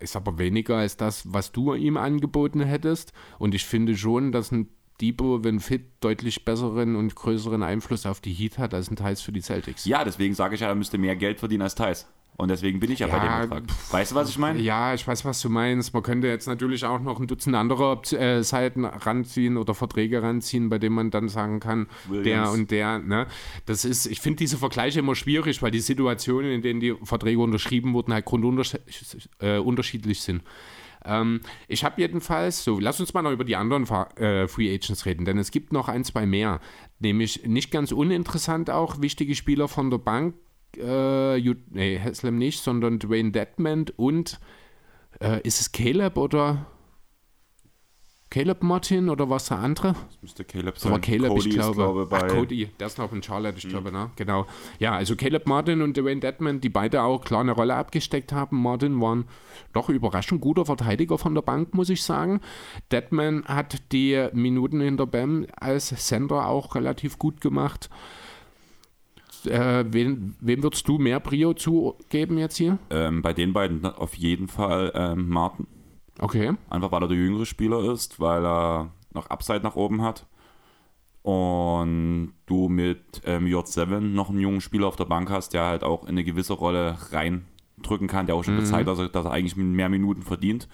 ist aber weniger als das, was du ihm angeboten hättest. Und ich finde schon, dass ein Debo, wenn fit, deutlich besseren und größeren Einfluss auf die Heat hat als ein Thais für die Celtics. Ja, deswegen sage ich ja, er müsste mehr Geld verdienen als Theiss. Und deswegen bin ich ja, bei Ja, dem Betrag. Weißt du, was ich meine? Ja, ich weiß, was du meinst. Man könnte jetzt natürlich auch noch ein Dutzend andere äh, Seiten ranziehen oder Verträge ranziehen, bei denen man dann sagen kann, Williams. der und der. Ne? Das ist, ich finde diese Vergleiche immer schwierig, weil die Situationen, in denen die Verträge unterschrieben wurden, halt grundunterschiedlich äh, unterschiedlich sind. Ähm, ich habe jedenfalls, so, lass uns mal noch über die anderen äh, Free Agents reden, denn es gibt noch ein, zwei mehr. Nämlich nicht ganz uninteressant auch wichtige Spieler von der Bank. Äh, Ju- nee, Haslam nicht, sondern Dwayne Dedman und äh, ist es Caleb oder Caleb Martin oder was der andere? Das müsste Caleb Das war sein. Caleb, Cody ich glaube. Glaube bei, Ach, Cody, der ist noch in Charlotte, ich glaube, ne? Genau. Ja, also Caleb Martin und Dwayne Dedman, die beide auch klar eine Rolle abgesteckt haben. Martin war ein doch überraschend guter Verteidiger von der Bank, muss ich sagen. Dedman hat die Minuten in der BAM als Center auch relativ gut gemacht. Äh, wen, wem würdest du mehr Brio zugeben jetzt hier? ähm, bei den beiden auf jeden Fall ähm, Martin. Okay. Einfach weil er der jüngere Spieler ist, weil er noch Upside nach oben hat. Und du mit ähm, J7 noch einen jungen Spieler auf der Bank hast, der halt auch in eine gewisse Rolle reindrücken kann, der auch schon gezeigt hat, dass er, dass er eigentlich mehr Minuten verdient.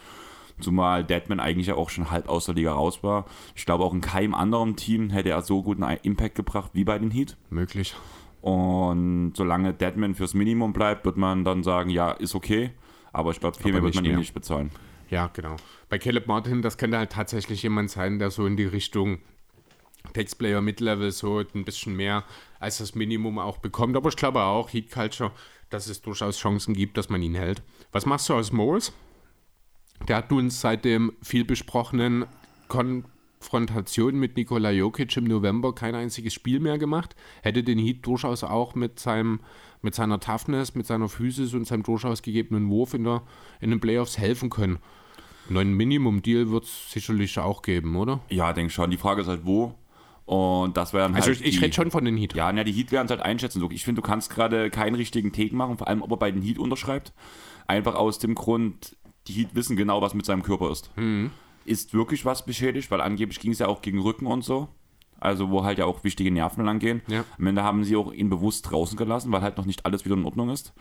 Zumal Deadman eigentlich ja auch schon halb aus der Liga raus war. Ich glaube, auch in keinem anderen Team hätte er so guten Impact gebracht wie bei den Heat. Möglich. Und solange Deadman fürs Minimum bleibt, wird man dann sagen, ja, ist okay. Aber ich glaube, viel mehr wird man ihm mehr. nicht bezahlen. Ja, genau. Bei Caleb Martin, das könnte halt tatsächlich jemand sein, der so in die Richtung Textplayer Mid-Level so ein bisschen mehr als das Minimum auch bekommt. Aber ich glaube auch, Heat Culture, dass es durchaus Chancen gibt, dass man ihn hält. Was machst du aus Moles? Der hat nun seit dem viel besprochenen Konfrontation mit Nikola Jokic im November kein einziges Spiel mehr gemacht. Hätte den Heat durchaus auch mit, seinem, mit seiner Toughness, mit seiner Physis und seinem durchaus gegebenen Wurf in, der, in den Playoffs helfen können. Neuen Minimum-Deal wird es sicherlich auch geben, oder? Ja, denke schon. Die Frage ist halt, wo. Und das wären Also halt ich, ich die, rede schon von den Heat. Ja, na, die Heat werden es halt einschätzen. Ich finde, du kannst gerade keinen richtigen Take machen, vor allem ob er bei den Heat unterschreibt. Einfach aus dem Grund, die Heat wissen genau, was mit seinem Körper ist. Mhm. Ist wirklich was beschädigt, weil angeblich ging es ja auch gegen Rücken und so. Also wo halt ja auch wichtige Nerven lang gehen. Ja. Am Ende haben sie auch ihn bewusst draußen gelassen, weil halt noch nicht alles wieder in Ordnung ist.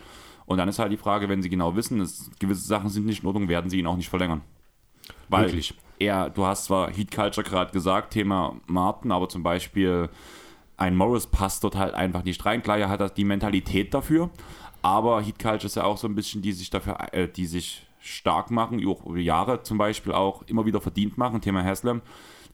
Und dann ist halt die Frage, wenn sie genau wissen, dass gewisse Sachen sind nicht in Ordnung, werden sie ihn auch nicht verlängern. Weil Wirklich? er, du hast zwar Heat Culture gerade gesagt, Thema Martin, aber zum Beispiel ein Morris passt dort halt einfach nicht rein. Klar, er hat die Mentalität dafür, aber Heat Culture ist ja auch so ein bisschen, die sich dafür, äh, die sich stark machen, über Jahre zum Beispiel auch immer wieder verdient machen, Thema Haslam,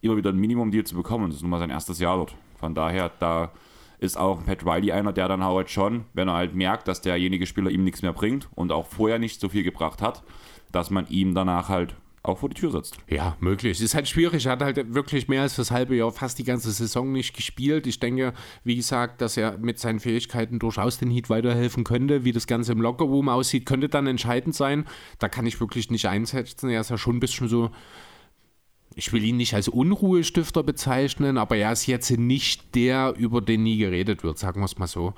immer wieder ein Minimum-Deal zu bekommen. Das ist nun mal sein erstes Jahr dort. Von daher, da ist auch Pat Riley einer, der dann halt schon, wenn er halt merkt, dass derjenige Spieler ihm nichts mehr bringt und auch vorher nicht so viel gebracht hat, dass man ihm danach halt auch vor die Tür setzt. Ja, möglich. Ist halt schwierig. Er hat halt wirklich mehr als das halbe Jahr, fast die ganze Saison nicht gespielt. Ich denke, wie gesagt, dass er mit seinen Fähigkeiten durchaus den Heat weiterhelfen könnte. Wie das Ganze im Lockerroom aussieht, könnte dann entscheidend sein. Da kann ich wirklich nicht einschätzen. Er ist ja schon ein bisschen so, ich will ihn nicht als Unruhestifter bezeichnen, aber er ist jetzt nicht der, über den nie geredet wird, sagen wir es mal so.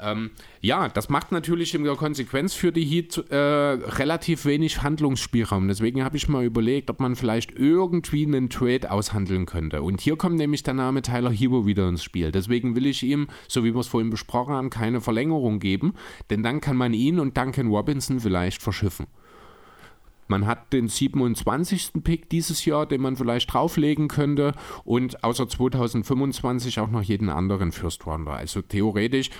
Ähm, ja, das macht natürlich in der Konsequenz für die Heat äh, relativ wenig Handlungsspielraum. Deswegen habe ich mal überlegt, ob man vielleicht irgendwie einen Trade aushandeln könnte. Und hier kommt nämlich der Name Tyler Hero wieder ins Spiel. Deswegen will ich ihm, so wie wir es vorhin besprochen haben, keine Verlängerung geben, denn dann kann man ihn und Duncan Robinson vielleicht verschiffen. Man hat den 27. Pick dieses Jahr, den man vielleicht drauflegen könnte und außer 2025 auch noch jeden anderen First Rounder. Also theoretisch,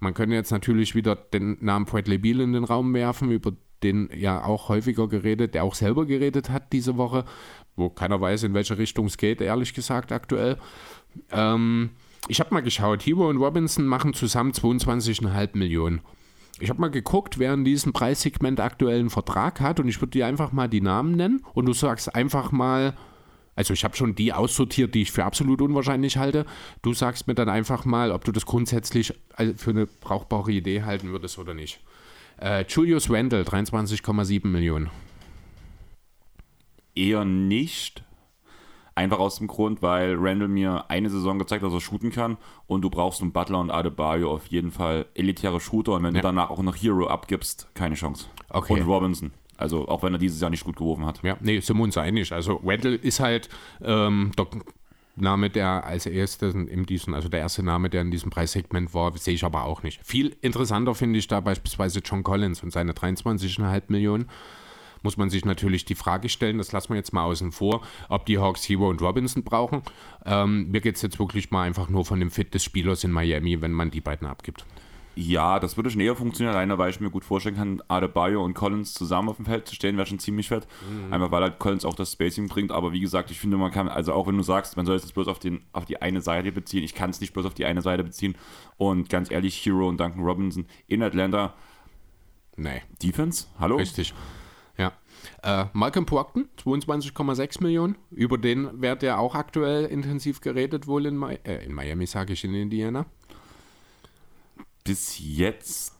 man könnte jetzt natürlich wieder den Namen Bradley Beal in den Raum werfen, über den ja auch häufiger geredet, der auch selber geredet hat diese Woche, wo keiner weiß, in welche Richtung es geht, ehrlich gesagt aktuell. Ähm, ich habe mal geschaut, Hero und Robinson machen zusammen 22,5 Millionen. Ich habe mal geguckt, wer in diesem Preissegment aktuell einen Vertrag hat und ich würde dir einfach mal die Namen nennen und du sagst einfach mal, also ich habe schon die aussortiert, die ich für absolut unwahrscheinlich halte. Du sagst mir dann einfach mal, ob du das grundsätzlich für eine brauchbare Idee halten würdest oder nicht. Äh, Julius Randle, 23,7 Millionen. Eher nicht. Einfach aus dem Grund, weil Randall mir eine Saison gezeigt hat, dass er shooten kann und du brauchst einen Butler und Adebayo auf jeden Fall elitäre Shooter und wenn ja. du danach auch noch Hero abgibst, keine Chance. Okay. Und Robinson. Also auch wenn er dieses Jahr nicht gut geworfen hat. Ja, nee, sind wir uns einig. Also Randall ist halt ähm, der Name, der als erstes in diesem, also der erste Name, der in diesem Preissegment war, sehe ich aber auch nicht. Viel interessanter finde ich da beispielsweise John Collins und seine 23,5 Millionen muss man sich natürlich die Frage stellen, das lassen wir jetzt mal außen vor, ob die Hawks Hero und Robinson brauchen. Ähm, mir geht es jetzt wirklich mal einfach nur von dem Fit des Spielers in Miami, wenn man die beiden abgibt. Ja, das würde schon eher funktionieren, alleine weil ich mir gut vorstellen kann, Adebayo und Collins zusammen auf dem Feld zu stellen, wäre schon ziemlich fett. Mhm. Einfach weil halt Collins auch das Spacing bringt, aber wie gesagt, ich finde, man kann, also auch wenn du sagst, man soll es jetzt bloß auf, den, auf die eine Seite beziehen, ich kann es nicht bloß auf die eine Seite beziehen und ganz ehrlich, Hero und Duncan Robinson in Atlanta, nee. Defense, hallo? Richtig. Ja. Äh, Malcolm Procton, 22,6 Millionen. Über den wird ja auch aktuell intensiv geredet, wohl in, Mi äh, in Miami, sage ich, in Indiana. Bis jetzt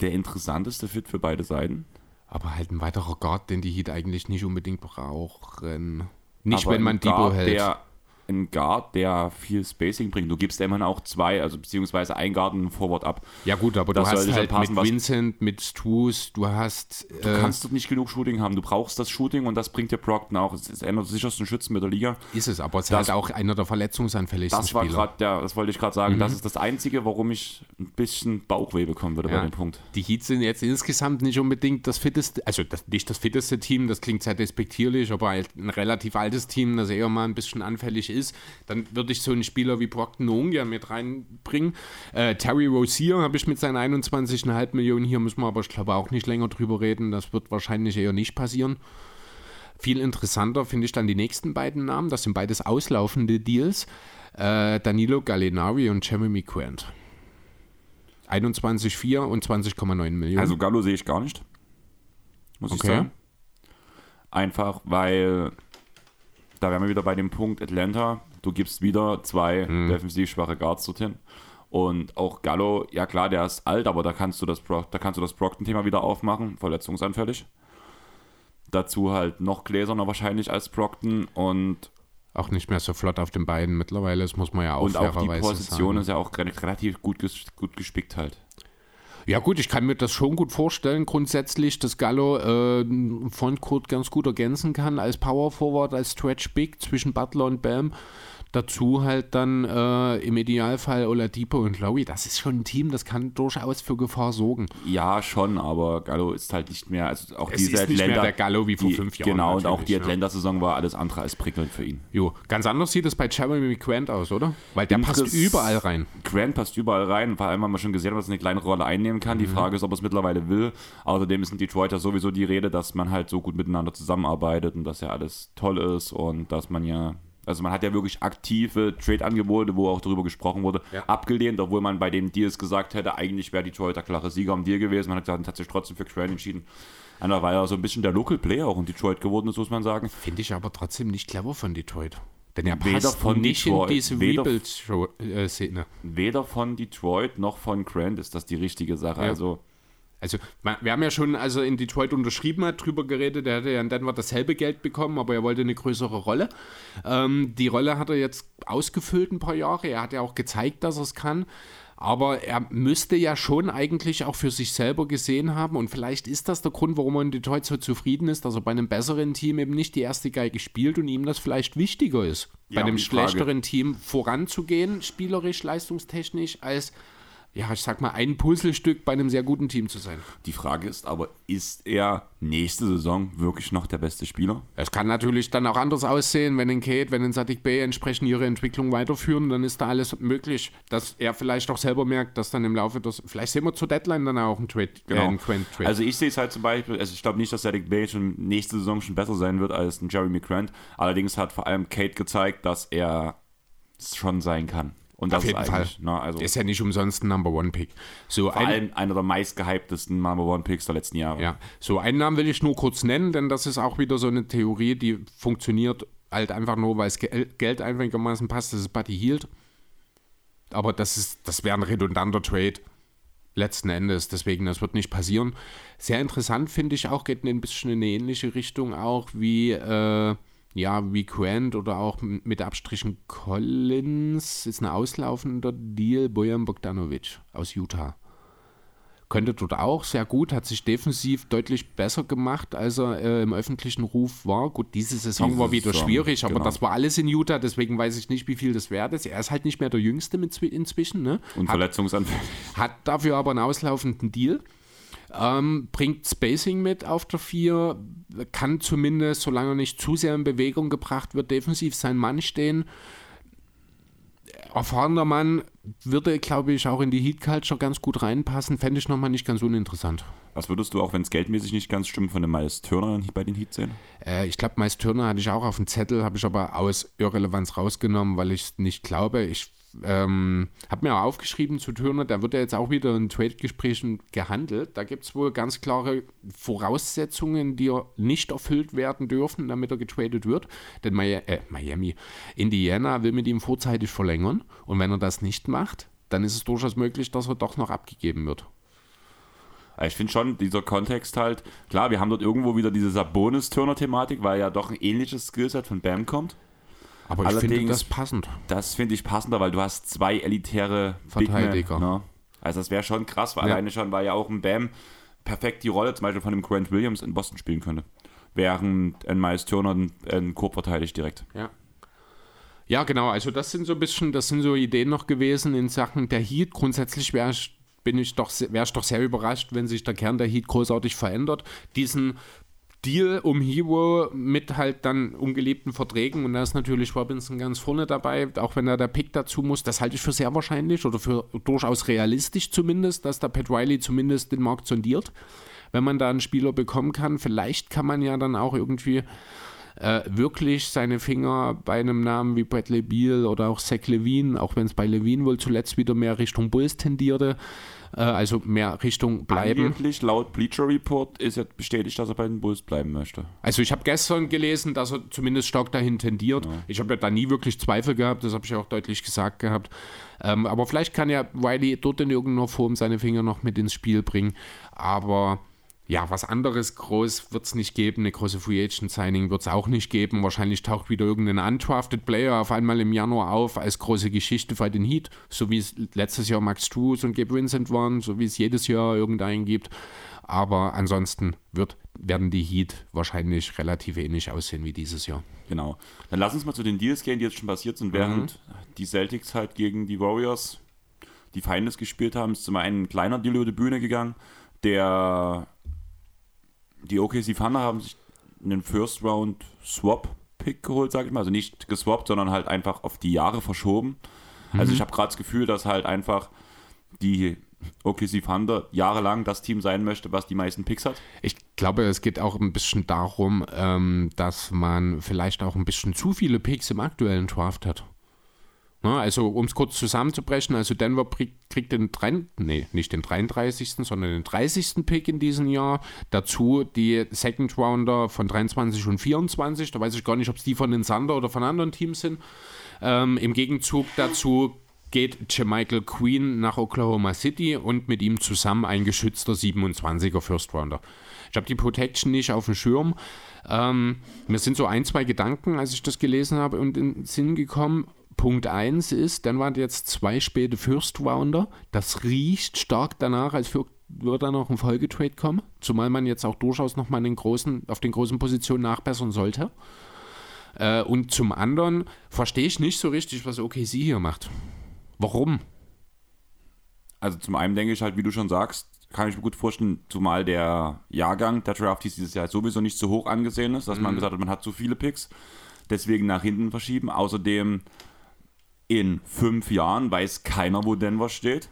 der interessanteste Fit für beide Seiten. Aber halt ein weiterer Guard, den die Heat eigentlich nicht unbedingt brauchen. Nicht, Aber wenn man Debo hält. Der ein Guard, der viel Spacing bringt. Du gibst immerhin auch zwei, also beziehungsweise ein Guard und einen Forward ab. Ja gut, aber das du hast halt passen, mit Vincent, mit Struce, du hast... Du äh, kannst nicht genug Shooting haben. Du brauchst das Shooting und das bringt dir Brockton auch. Es ist einer der sichersten Schützen mit der Liga. Ist es, aber es ist halt auch einer der verletzungsanfälligsten das war Spieler. Der, das wollte ich gerade sagen. Mhm. Das ist das Einzige, warum ich ein bisschen Bauchweh bekommen würde ja. bei dem Punkt. Die Heats sind jetzt insgesamt nicht unbedingt das fitteste, also das, nicht das fitteste Team, das klingt sehr despektierlich, aber halt ein relativ altes Team, das eher mal ein bisschen anfällig ist. Dann würde ich so einen Spieler wie Brockton ungern mit reinbringen. Äh, Terry Rozier habe ich mit seinen 21,5 Millionen hier, müssen wir aber, ich glaube, auch nicht länger drüber reden. Das wird wahrscheinlich eher nicht passieren. Viel interessanter finde ich dann die nächsten beiden Namen. Das sind beides auslaufende Deals. Äh, Danilo Gallinari und Jeremy Quent. 21,4 und 20,9 Millionen. Also Gallo sehe ich gar nicht. Muss okay. ich sagen. Einfach, weil da wären wir wieder bei dem Punkt Atlanta. Du gibst wieder zwei mhm. defensiv schwache Guards dorthin. Und auch Gallo, ja klar, der ist alt, aber da kannst du das, da kannst du das Brockton-Thema wieder aufmachen, verletzungsanfällig. Dazu halt noch gläserner wahrscheinlich als Brockton und auch nicht mehr so flott auf den Beinen mittlerweile, das muss man ja auch Und auch die Position sagen. ist ja auch relativ gut, gut gespickt halt. Ja gut, ich kann mir das schon gut vorstellen, grundsätzlich, dass Gallo äh, Frontcourt ganz gut ergänzen kann als Power Forward, als Stretch Big zwischen Butler und Bam. Dazu halt dann äh, im Idealfall Oladipo und Lowy. Das ist schon ein Team, das kann durchaus für Gefahr sorgen. Ja, schon, aber Gallo ist halt nicht mehr, also auch es diese ist Atlanta, nicht mehr der Gallo wie vor die, fünf Jahren. Genau, und auch die Atlanta-Saison war alles andere als prickelnd für ihn. Jo, ganz anders sieht es bei Jeremy Grant aus, oder? Weil der Interess passt überall rein. Grant passt überall rein, vor allem haben wir schon gesehen, dass er eine kleine Rolle einnehmen kann. Mhm. Die Frage ist, ob er es mittlerweile will. Außerdem ist in Detroit ja sowieso die Rede, dass man halt so gut miteinander zusammenarbeitet und dass ja alles toll ist und dass man ja also man hat ja wirklich aktive Trade-Angebote, wo auch darüber gesprochen wurde, ja. abgelehnt, obwohl man bei den Deals gesagt hätte, eigentlich wäre Detroit der klare Sieger am Deal gewesen. Man hat, gesagt, hat sich trotzdem für Crane entschieden. Einer war ja so ein bisschen der Local Player auch in Detroit geworden ist, muss man sagen. Finde ich aber trotzdem nicht clever von Detroit. Denn er weder passt von nicht Detroit, in diese Rebuild-Szene. Weder von Detroit noch von Grant ist das die richtige Sache. Ja. Also Also, wir haben ja schon, als er in Detroit unterschrieben hat, drüber geredet, der hätte ja in Denver dasselbe Geld bekommen, aber er wollte eine größere Rolle. Ähm, die Rolle hat er jetzt ausgefüllt ein paar Jahre. Er hat ja auch gezeigt, dass er es kann. Aber er müsste ja schon eigentlich auch für sich selber gesehen haben, und vielleicht ist das der Grund, warum er in Detroit so zufrieden ist, dass er bei einem besseren Team eben nicht die erste Geige spielt und ihm das vielleicht wichtiger ist, ja, bei einem schlechteren Team voranzugehen, spielerisch, leistungstechnisch, als ja, ich sag mal, ein Puzzlestück bei einem sehr guten Team zu sein. Die Frage ist aber, ist er nächste Saison wirklich noch der beste Spieler? Es kann natürlich dann auch anders aussehen, wenn ein Kate, wenn ein Sadik Bay entsprechend ihre Entwicklung weiterführen, dann ist da alles möglich, dass er vielleicht auch selber merkt, dass dann im Laufe des, vielleicht sehen wir zur Deadline dann auch ein Trade. Genau. Äh, Trade. Also ich sehe es halt zum Beispiel, also ich glaube nicht, dass Sadik Bay schon nächste Saison schon besser sein wird als ein Jeremy Grant. Allerdings hat vor allem Kate gezeigt, dass er es schon sein kann. Und Auf jeden Fall. Ne, also ist ja nicht umsonst ein Number One Pick. So vor ein, allem einer der meistgehyptesten Number One Picks der letzten Jahre. Ja, so einen Namen will ich nur kurz nennen, denn das ist auch wieder so eine Theorie, die funktioniert halt einfach nur, weil es Geld einigermaßen passt. Das ist Buddy Hield. Aber das ist, das wäre ein redundanter Trade letzten Endes. Deswegen, das wird nicht passieren. Sehr interessant finde ich auch, geht in ein bisschen in eine ähnliche Richtung auch wie äh, ja, wie Grant oder auch mit Abstrichen Collins ist ein auslaufender Deal, Bojan Bogdanovic aus Utah. Könnte dort auch sehr gut, hat sich defensiv deutlich besser gemacht, als er äh, im öffentlichen Ruf war. Gut, diese Saison diese war wieder Saison, schwierig, aber genau. das war alles in Utah, deswegen weiß ich nicht, wie viel das wert ist. Er ist halt nicht mehr der Jüngste mit, inzwischen. Ne? Und verletzungsanfällig. Hat dafür aber einen auslaufenden Deal. Ähm, bringt Spacing mit auf der 4, kann zumindest, solange er nicht zu sehr in Bewegung gebracht wird, defensiv sein Mann stehen. Erfahrener Mann würde, glaube ich, auch in die Heat Culture ganz gut reinpassen. Fände ich nochmal nicht ganz uninteressant. Was würdest du, auch wenn es geldmäßig nicht ganz stimmt, von dem Miles Turner bei den Heat sehen? Äh, ich glaube, Miles Turner hatte ich auch auf dem Zettel, habe ich aber aus Irrelevanz rausgenommen, weil ich es nicht glaube. Ich ähm, habe mir auch aufgeschrieben zu Turner, da wird ja jetzt auch wieder in Trade-Gesprächen gehandelt. Da gibt es wohl ganz klare Voraussetzungen, die nicht erfüllt werden dürfen, damit er getradet wird. Denn Miami, äh, Miami, Indiana will mit ihm vorzeitig verlängern. Und wenn er das nicht macht, dann ist es durchaus möglich, dass er doch noch abgegeben wird. Ich finde schon, dieser Kontext halt, klar, wir haben dort irgendwo wieder diese Sabonis-Turner-Thematik, weil ja doch ein ähnliches Skillset von Bam kommt. Aber ich finde das passend. Das finde ich passender, weil du hast zwei elitäre Verteidiger. ne? Also das wäre schon krass, weil ja. alleine schon, weil ja auch ein Bam perfekt die Rolle zum Beispiel von dem Grant Williams in Boston spielen könnte. Während ein Miles Turner einen Korb verteidigt direkt. Ja. Ja, genau. Also das sind so ein bisschen, das sind so Ideen noch gewesen in Sachen der Heat. Grundsätzlich wäre ich bin ich doch, wäre ich doch sehr überrascht, wenn sich der Kern der Heat großartig verändert. Diesen Deal um Hero mit halt dann ungeliebten Verträgen und da ist natürlich Robinson ganz vorne dabei, auch wenn er der Pick dazu muss. Das halte ich für sehr wahrscheinlich oder für durchaus realistisch zumindest, dass der Pat Riley zumindest den Markt sondiert. Wenn man da einen Spieler bekommen kann, vielleicht kann man ja dann auch irgendwie äh, wirklich seine Finger bei einem Namen wie Bradley Beal oder auch Zach Levine, auch wenn es bei Levine wohl zuletzt wieder mehr Richtung Bulls tendierte, äh, also mehr Richtung bleiben. Angeblich laut Bleacher Report ist er bestätigt, dass er bei den Bulls bleiben möchte. Also ich habe gestern gelesen, dass er zumindest stark dahin tendiert. Ja. Ich habe ja da nie wirklich Zweifel gehabt, das habe ich auch deutlich gesagt gehabt. Ähm, aber vielleicht kann ja Wiley dort in irgendeiner Form seine Finger noch mit ins Spiel bringen. Aber ja, was anderes groß wird es nicht geben. Eine große Free Agent Signing wird es auch nicht geben. Wahrscheinlich taucht wieder irgendein undrafted Player auf einmal im Januar auf als große Geschichte bei den Heat, so wie es letztes Jahr Max Struz und Gabe Vincent waren, so wie es jedes Jahr irgendeinen gibt. Aber ansonsten wird, werden die Heat wahrscheinlich relativ ähnlich aussehen wie dieses Jahr. Genau. Dann lass uns mal zu den Deals gehen, die jetzt schon passiert sind, während mhm. die Celtics halt gegen die Warriors die Feindes gespielt haben. Ist zum einen ein kleiner Deal über die Bühne gegangen, der die OKC Thunder haben sich einen First Round Swap Pick geholt, sag ich mal. Also nicht geswappt, sondern halt einfach auf die Jahre verschoben. Also mhm. Also ich habe gerade das Gefühl, dass halt einfach die OKC Thunder jahrelang das Team sein möchte, was die meisten Picks hat. Ich glaube, es geht auch ein bisschen darum, ähm, dass man vielleicht auch ein bisschen zu viele Picks im aktuellen Draft hat. Ne, also um es kurz zusammenzubrechen, also Denver kriegt den, nee, nicht den 33., sondern den 30. Pick in diesem Jahr. Dazu die Second Rounder von 23 und 24. Da weiß ich gar nicht, ob es die von den Sander oder von anderen Teams sind. Ähm, Im Gegenzug dazu geht Michael Queen nach Oklahoma City und mit ihm zusammen ein geschützter 27er First Rounder. Ich habe die Protection nicht auf dem Schirm. Ähm, mir sind so ein, zwei Gedanken, als ich das gelesen habe, und in den Sinn gekommen. Punkt 1 ist, dann waren jetzt zwei späte First Rounder. Das riecht stark danach, als würde da noch ein Folgetrade kommen. Zumal man jetzt auch durchaus nochmal den großen, auf den großen Positionen nachbessern sollte. Äh, und zum anderen verstehe ich nicht so richtig, was OKC hier macht. Warum? Also zum einen denke ich halt, wie du schon sagst, kann ich mir gut vorstellen, zumal der Jahrgang der Draftees dieses Jahr sowieso nicht so hoch angesehen ist, dass mhm. man gesagt hat, man hat zu viele Picks, deswegen nach hinten verschieben. Außerdem in fünf Jahren weiß keiner, wo Denver steht.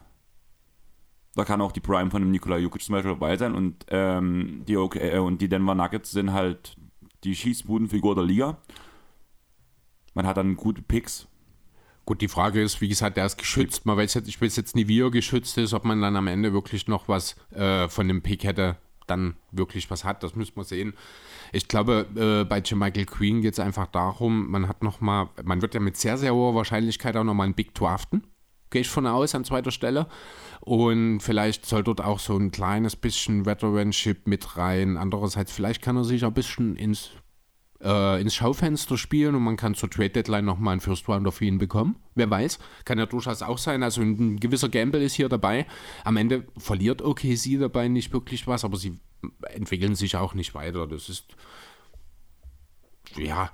Da kann auch die Prime von dem Nikola Jokic zum Beispiel dabei sein und, ähm, die, äh, und die Denver Nuggets sind halt die Schießbudenfigur der Liga. Man hat dann gute Picks. Gut, die Frage ist, wie gesagt, der ist geschützt. Man weiß jetzt, ich weiß jetzt nie, wie er geschützt ist, ob man dann am Ende wirklich noch was äh, von dem Pick hätte, dann wirklich was hat. Das müssen wir sehen. Ich glaube, äh, bei Michael Queen geht es einfach darum, man hat noch mal, man wird ja mit sehr, sehr hoher Wahrscheinlichkeit auch noch mal einen Big draften. Gehe ich von aus, an zweiter Stelle. Und vielleicht soll dort auch so ein kleines bisschen Veteranship mit rein. Andererseits, vielleicht kann er sich ein bisschen ins äh, ins Schaufenster spielen und man kann zur Trade Deadline nochmal einen First Rounder für ihn bekommen. Wer weiß, kann ja durchaus auch sein. Also ein gewisser Gamble ist hier dabei. Am Ende verliert OKC dabei nicht wirklich was, aber sie entwickeln sich auch nicht weiter. Das ist, ja,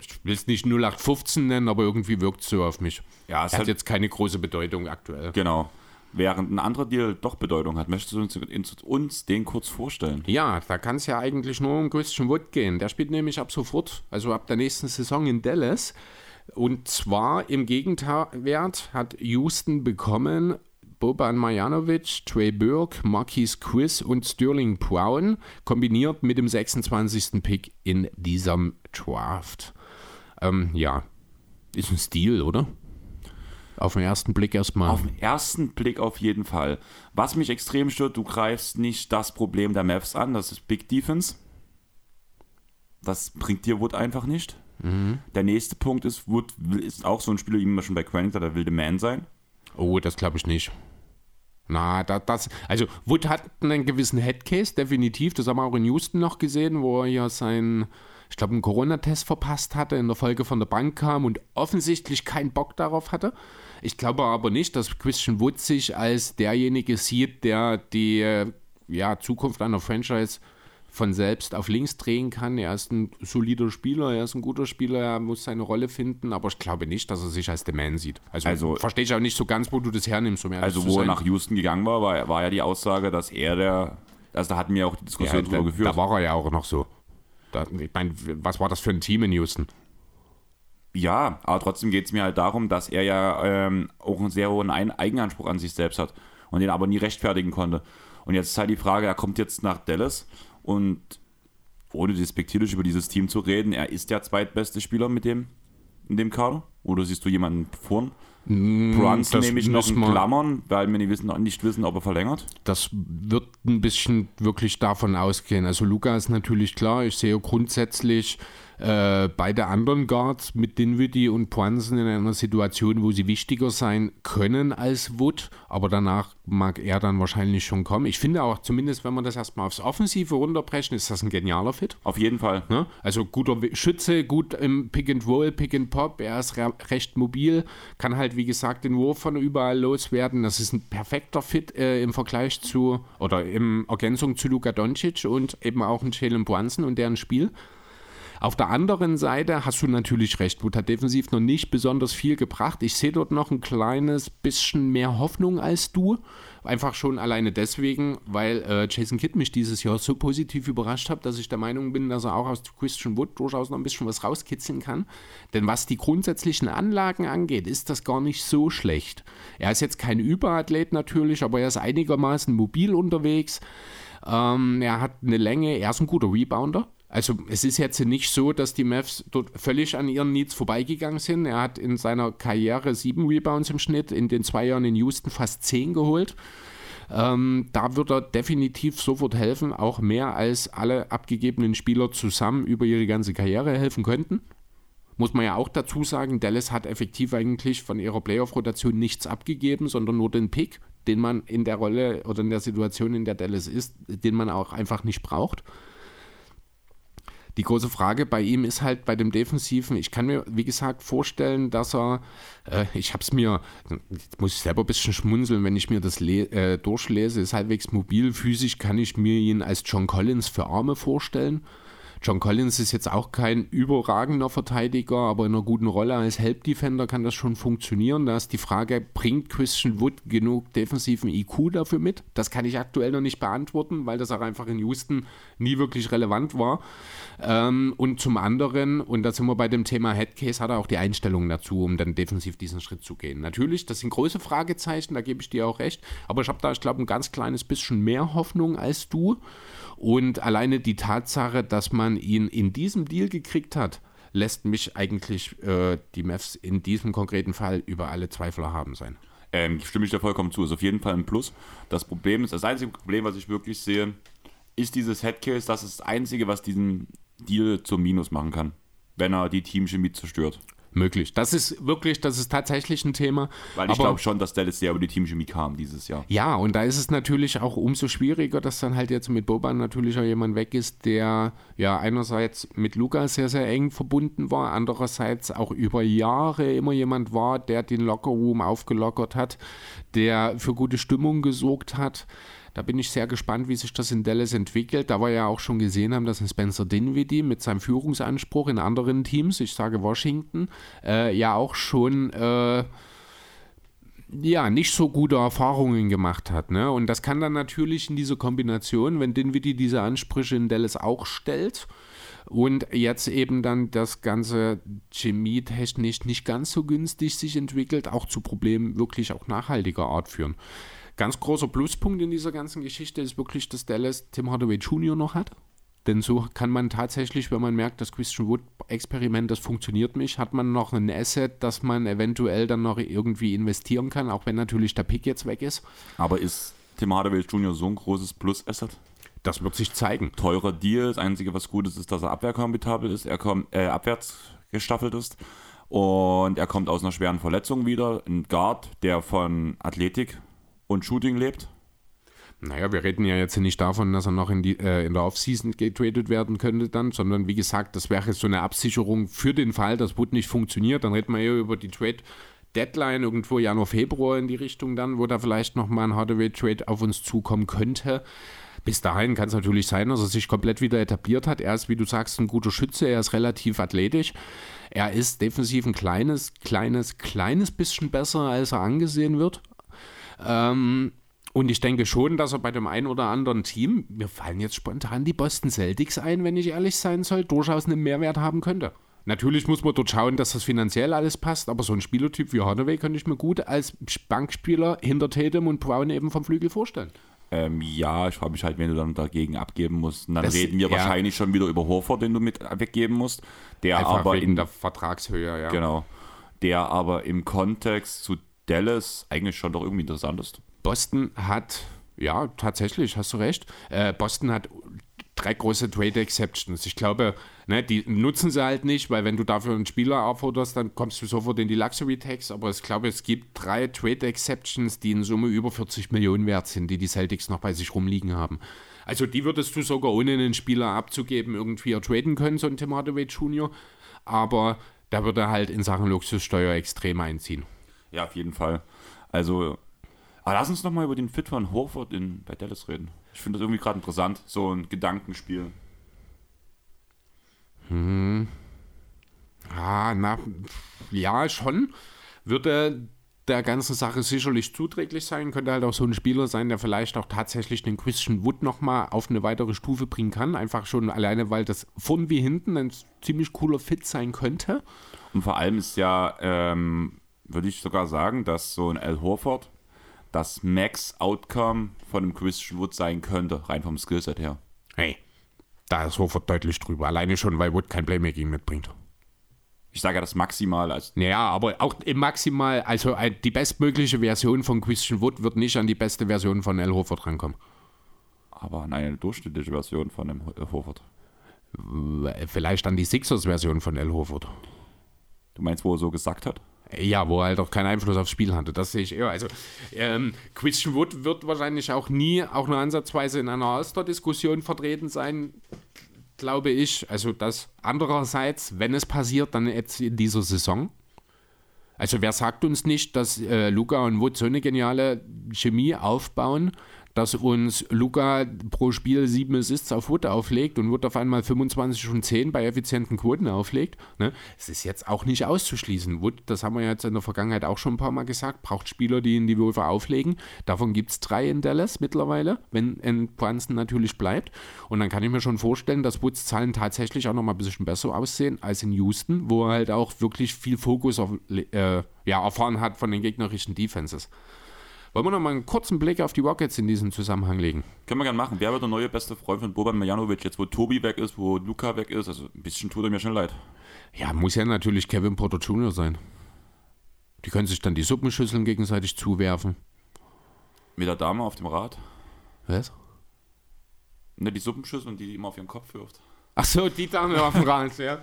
ich will es nicht 0815 nennen, aber irgendwie wirkt es so auf mich. Ja, es hat jetzt keine große Bedeutung aktuell. Genau während ein anderer Deal doch Bedeutung hat. Möchtest du uns, uns den kurz vorstellen? Ja, da kann es ja eigentlich nur um Christian Wood gehen. Der spielt nämlich ab sofort, also ab der nächsten Saison in Dallas. Und zwar im Gegenwert hat Houston bekommen Boban Marjanovic, Trey Burke, Marquis Quiz und Sterling Brown kombiniert mit dem 26. Pick in diesem Draft. Ähm, ja, ist ein Stil, oder? Auf den ersten Blick erstmal. Auf den ersten Blick auf jeden Fall. Was mich extrem stört, du greifst nicht das Problem der Mavs an, das ist Big Defense. Das bringt dir Wood einfach nicht. Mhm. Der nächste Punkt ist, Wood ist auch so ein Spieler, wie man schon bei Quentin der will der Man sein. Oh, das glaube ich nicht. Na, da, das, also Wood hat einen gewissen Headcase, definitiv. Das haben wir auch in Houston noch gesehen, wo er ja sein ich glaube, einen Corona-Test verpasst hatte, in der Folge von der Bank kam und offensichtlich keinen Bock darauf hatte. Ich glaube aber nicht, dass Christian Wood sich als derjenige sieht, der die äh, ja, Zukunft einer Franchise von selbst auf links drehen kann. Er ist ein solider Spieler, er ist ein guter Spieler, er muss seine Rolle finden, aber ich glaube nicht, dass er sich als der Man sieht. Also, also verstehe ich auch nicht so ganz, wo du das hernimmst. Um also wo er nach Houston gegangen war, war, war ja die Aussage, dass er der, also da hatten wir auch die Diskussion ja, drüber geführt. Da war er ja auch noch so. Ich meine, was war das für ein Team in Houston? Ja, aber trotzdem geht es mir halt darum, dass er ja ähm, auch einen sehr hohen Eigenanspruch an sich selbst hat und den aber nie rechtfertigen konnte. Und jetzt ist halt die Frage, er kommt jetzt nach Dallas und ohne despektierlich über dieses Team zu reden, er ist der zweitbeste Spieler mit dem in dem Kader? Oder siehst du jemanden vorn? Mm, Brunson nehme ich noch in Klammern, weil wir nicht wissen, nicht wissen, ob er verlängert. Das wird ein bisschen wirklich davon ausgehen. Also Luca ist natürlich klar, ich sehe grundsätzlich äh, beide anderen Guards mit Dinwiddie und Poinsen in einer Situation, wo sie wichtiger sein können als Wood, aber danach mag er dann wahrscheinlich schon kommen. Ich finde auch, zumindest wenn wir das erstmal aufs Offensive runterbrechen, ist das ein genialer Fit. Auf jeden Fall. Ne? Also guter Schütze, gut im Pick and Roll, Pick and Pop, er ist re recht mobil, kann halt wie gesagt den Wurf von überall loswerden. Das ist ein perfekter Fit äh, im Vergleich zu oder in Ergänzung zu Luka Doncic und eben auch ein Jalen Brunson und deren Spiel. Auf der anderen Seite hast du natürlich recht, Wood hat defensiv noch nicht besonders viel gebracht. Ich sehe dort noch ein kleines bisschen mehr Hoffnung als du. Einfach schon alleine deswegen, weil äh, Jason Kidd mich dieses Jahr so positiv überrascht hat, dass ich der Meinung bin, dass er auch aus Christian Wood durchaus noch ein bisschen was rauskitzeln kann. Denn was die grundsätzlichen Anlagen angeht, ist das gar nicht so schlecht. Er ist jetzt kein Überathlet natürlich, aber er ist einigermaßen mobil unterwegs. Ähm, er hat eine Länge, er ist ein guter Rebounder. Also es ist jetzt nicht so, dass die Mavs dort völlig an ihren Needs vorbeigegangen sind. Er hat in seiner Karriere sieben Rebounds im Schnitt, in den zwei Jahren in Houston fast zehn geholt. Ähm, da wird er definitiv sofort helfen, auch mehr als alle abgegebenen Spieler zusammen über ihre ganze Karriere helfen könnten. muss man ja auch dazu sagen, Dallas hat effektiv eigentlich von ihrer Playoff-Rotation nichts abgegeben, sondern nur den Pick, den man in der Rolle oder in der Situation, in der Dallas ist, den man auch einfach nicht braucht. Die große Frage bei ihm ist halt bei dem Defensiven, ich kann mir, wie gesagt, vorstellen, dass er, äh, ich habe es mir, jetzt muss ich selber ein bisschen schmunzeln, wenn ich mir das äh, durchlese, ist halbwegs mobil, physisch kann ich mir ihn als John Collins für Arme vorstellen. John Collins ist jetzt auch kein überragender Verteidiger, aber in einer guten Rolle als Help Defender kann das schon funktionieren. Da ist die Frage, bringt Christian Wood genug defensiven IQ dafür mit? Das kann ich aktuell noch nicht beantworten, weil das auch einfach in Houston nie wirklich relevant war. Ähm, und zum anderen, und da sind wir bei dem Thema Headcase, hat er auch die Einstellung dazu, um dann defensiv diesen Schritt zu gehen. Natürlich, das sind große Fragezeichen, da gebe ich dir auch recht, aber ich habe da, ich glaube, ein ganz kleines bisschen mehr Hoffnung als du. Und alleine die Tatsache, dass man ihn in diesem Deal gekriegt hat, lässt mich eigentlich äh, die Mavs in diesem konkreten Fall über alle Zweifler haben sein. Ähm, stimme ich dir vollkommen zu. Ist auf jeden Fall ein Plus. Das Problem ist, das einzige Problem, was ich wirklich sehe, ist dieses Headcase. Das ist das Einzige, was diesen Deal zum Minus machen kann, wenn er die Teamchemie zerstört möglich. Das ist wirklich, das ist tatsächlich ein Thema. Weil ich glaube schon, dass Dallas sehr über die Teamchemie kam dieses Jahr. Ja, und da ist es natürlich auch umso schwieriger, dass dann halt jetzt mit Boban natürlich auch jemand weg ist, der ja einerseits mit Luca sehr, sehr eng verbunden war, andererseits auch über Jahre immer jemand war, der den Lockerroom aufgelockert hat, der für gute Stimmung gesorgt hat. Da bin ich sehr gespannt, wie sich das in Dallas entwickelt. Da wir ja auch schon gesehen haben, dass ein Spencer Dinwiddie mit seinem Führungsanspruch in anderen Teams, ich sage Washington, äh, ja auch schon äh, ja, nicht so gute Erfahrungen gemacht hat. Ne? Und das kann dann natürlich in dieser Kombination, wenn Dinwiddie diese Ansprüche in Dallas auch stellt, und jetzt eben dann das ganze chemietechnisch nicht ganz so günstig sich entwickelt, auch zu Problemen wirklich auch nachhaltiger Art führen. Ganz großer Pluspunkt in dieser ganzen Geschichte ist wirklich, dass Dallas Tim Hardaway Jr. noch hat. Denn so kann man tatsächlich, wenn man merkt, das Christian Wood-Experiment, das funktioniert nicht, hat man noch ein Asset, das man eventuell dann noch irgendwie investieren kann, auch wenn natürlich der Pick jetzt weg ist. Aber ist Tim Hardaway Jr. so ein großes Plus-Asset? Das wird sich zeigen. Teurer Deal. Das Einzige, was gut ist, ist, dass er abwehrkompetabel ist. Er kommt äh, abwärts gestaffelt ist. Und er kommt aus einer schweren Verletzung wieder. Ein Guard, der von Athletik und Shooting lebt? Naja, wir reden ja jetzt nicht davon, dass er noch in, die, äh, in der Offseason getradet werden könnte dann, sondern wie gesagt, das wäre so eine Absicherung für den Fall, dass Wood nicht funktioniert. Dann reden wir ja über die Trade Deadline irgendwo Januar, Februar in die Richtung dann, wo da vielleicht nochmal ein Hardaway-Trade auf uns zukommen könnte. Bis dahin kann es natürlich sein, dass er sich komplett wieder etabliert hat. Er ist, wie du sagst, ein guter Schütze, er ist relativ athletisch. Er ist defensiv ein kleines, kleines, kleines bisschen besser, als er angesehen wird. Ähm, und ich denke schon, dass er bei dem einen oder anderen Team, mir fallen jetzt spontan die Boston Celtics ein, wenn ich ehrlich sein soll, durchaus einen Mehrwert haben könnte. Natürlich muss man dort schauen, dass das finanziell alles passt, aber so ein Spielertyp wie Hardaway könnte ich mir gut als Bankspieler hinter Tatum und Brown eben vom Flügel vorstellen. Ähm, ja, ich frage mich halt, wenn du dann dagegen abgeben musst. Und dann das, reden wir ja. wahrscheinlich schon wieder über Horford, den du mit weggeben musst. Der Einfach aber in der Vertragshöhe, ja. Genau. Der aber im Kontext zu Dallas eigentlich schon doch irgendwie interessant ist. Boston hat, ja, tatsächlich, hast du recht. Äh, Boston hat drei große Trade Exceptions. Ich glaube, ne, die nutzen sie halt nicht, weil wenn du dafür einen Spieler aufforderst, dann kommst du sofort in die Luxury Tax. Aber ich glaube, es gibt drei Trade Exceptions, die in Summe über 40 Millionen wert sind, die die Celtics noch bei sich rumliegen haben. Also die würdest du sogar ohne einen Spieler abzugeben irgendwie ertraden können, so ein Tim Hardaway Jr. Aber da würde halt in Sachen Luxussteuer extrem einziehen. Ja, auf jeden Fall. Also, aber lass uns nochmal über den Fit von Horford in, bei Dallas reden. Ich finde das irgendwie gerade interessant, so ein Gedankenspiel. Hm. Ah, na, ja, schon. Würde der ganzen Sache sicherlich zuträglich sein. Könnte halt auch so ein Spieler sein, der vielleicht auch tatsächlich den Christian Wood nochmal auf eine weitere Stufe bringen kann. Einfach schon alleine, weil das vorn wie hinten ein ziemlich cooler Fit sein könnte. Und vor allem ist ja ähm, würde ich sogar sagen, dass so ein Al Horford das Max-Outcome von einem Christian Wood sein könnte, rein vom Skillset her. Hey, da ist Horford deutlich drüber. Alleine schon, weil Wood kein Playmaking mitbringt. Ich sage ja das maximal als. Ja, aber auch im Maximal, also die bestmögliche Version von Christian Wood wird nicht an die beste Version von Al Horford rankommen. Aber an eine durchschnittliche Version von dem Horford. Vielleicht an die Sixers-Version von Al Horford. Du meinst, wo er so gesagt hat? Ja, wo er halt auch keinen Einfluss aufs Spiel hatte. Das sehe ich eher. Also, ähm, Christian Wood wird wahrscheinlich auch nie, auch nur ansatzweise in einer All-Star-Diskussion vertreten sein, glaube ich. Also, das andererseits, wenn es passiert, dann jetzt in dieser Saison. Also, wer sagt uns nicht, dass äh, Luca und Wood so eine geniale Chemie aufbauen, dass uns Luca pro Spiel sieben Assists auf Wood auflegt und Wood auf einmal 25 und 10 bei effizienten Quoten auflegt. Ne? Es ist jetzt auch nicht auszuschließen. Wood, das haben wir jetzt in der Vergangenheit auch schon ein paar Mal gesagt, braucht Spieler, die ihn die Würfe auflegen. Davon gibt es drei in Dallas mittlerweile, wenn Brunson natürlich bleibt. Und dann kann ich mir schon vorstellen, dass Woods Zahlen tatsächlich auch noch mal ein bisschen besser aussehen als in Houston, wo er halt auch wirklich viel Fokus auf, äh, ja, erfahren hat von den gegnerischen Defenses. Wollen wir noch mal einen kurzen Blick auf die Rockets in diesem Zusammenhang legen? Können wir gerne machen. Wer wird der neue beste Freund von Boban Marjanovic, jetzt wo Tobi weg ist, wo Luca weg ist? Also ein bisschen tut er mir schon leid. Ja, muss ja natürlich Kevin Porter Jr. sein. Die können sich dann die Suppenschüsseln gegenseitig zuwerfen. Mit der Dame auf dem Rad? Was? Ne, die Suppenschüssel und die, die immer auf ihren Kopf wirft. Ach so, die Dame auf dem Rad, ja.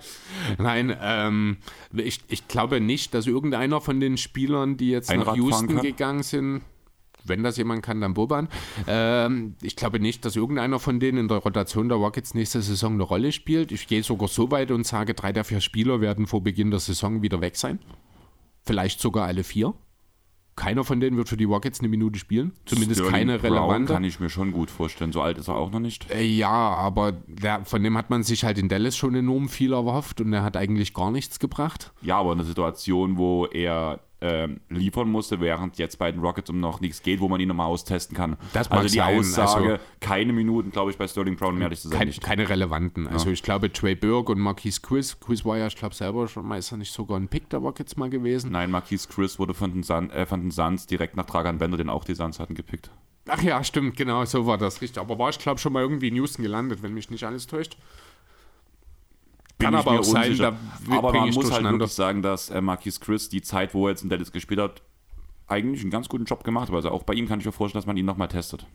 Nein, ähm, ich, ich glaube nicht, dass irgendeiner von den Spielern, die jetzt Einrad nach Houston gegangen sind, wenn das jemand kann, dann Boban. Ähm, ich glaube nicht, dass irgendeiner von denen in der Rotation der Rockets nächste Saison eine Rolle spielt. Ich gehe sogar so weit und sage, drei der vier Spieler werden vor Beginn der Saison wieder weg sein. Vielleicht sogar alle vier. Keiner von denen wird für die Rockets eine Minute spielen. Zumindest Sterling keine Brown relevante. kann ich mir schon gut vorstellen. So alt ist er auch noch nicht. Äh, Ja, aber der, von dem hat man sich halt in Dallas schon enorm viel erhofft und er hat eigentlich gar nichts gebracht. Ja, aber eine Situation, wo er ähm, liefern musste, während jetzt bei den Rockets um noch nichts geht, wo man ihn nochmal austesten kann. Das also die sein, Aussage, also- keine Minuten, glaube ich, bei Sterling Brown mehr zu sein Kein, nicht. keine relevanten. Also ich glaube, Trey Burke und Marquise Chris, Chris war ja, ich glaube selber schon mal, ist er nicht sogar ein Pick der Rockets mal gewesen? Nein, Marquise Chris wurde von den, Sun, äh, von den Suns direkt nach Dragan Bender, den auch die Suns hatten, gepickt. Ach ja, stimmt, genau, so war das richtig. Aber war ich glaube schon mal irgendwie in Houston gelandet, wenn mich nicht alles täuscht. Kann ich aber auch sein, da aber man muss halt wirklich sagen, dass äh, Marquise Chris die Zeit, wo er jetzt in Dallas gespielt hat, eigentlich einen ganz guten Job gemacht hat. Also auch bei ihm kann ich mir vorstellen, dass man ihn nochmal testet.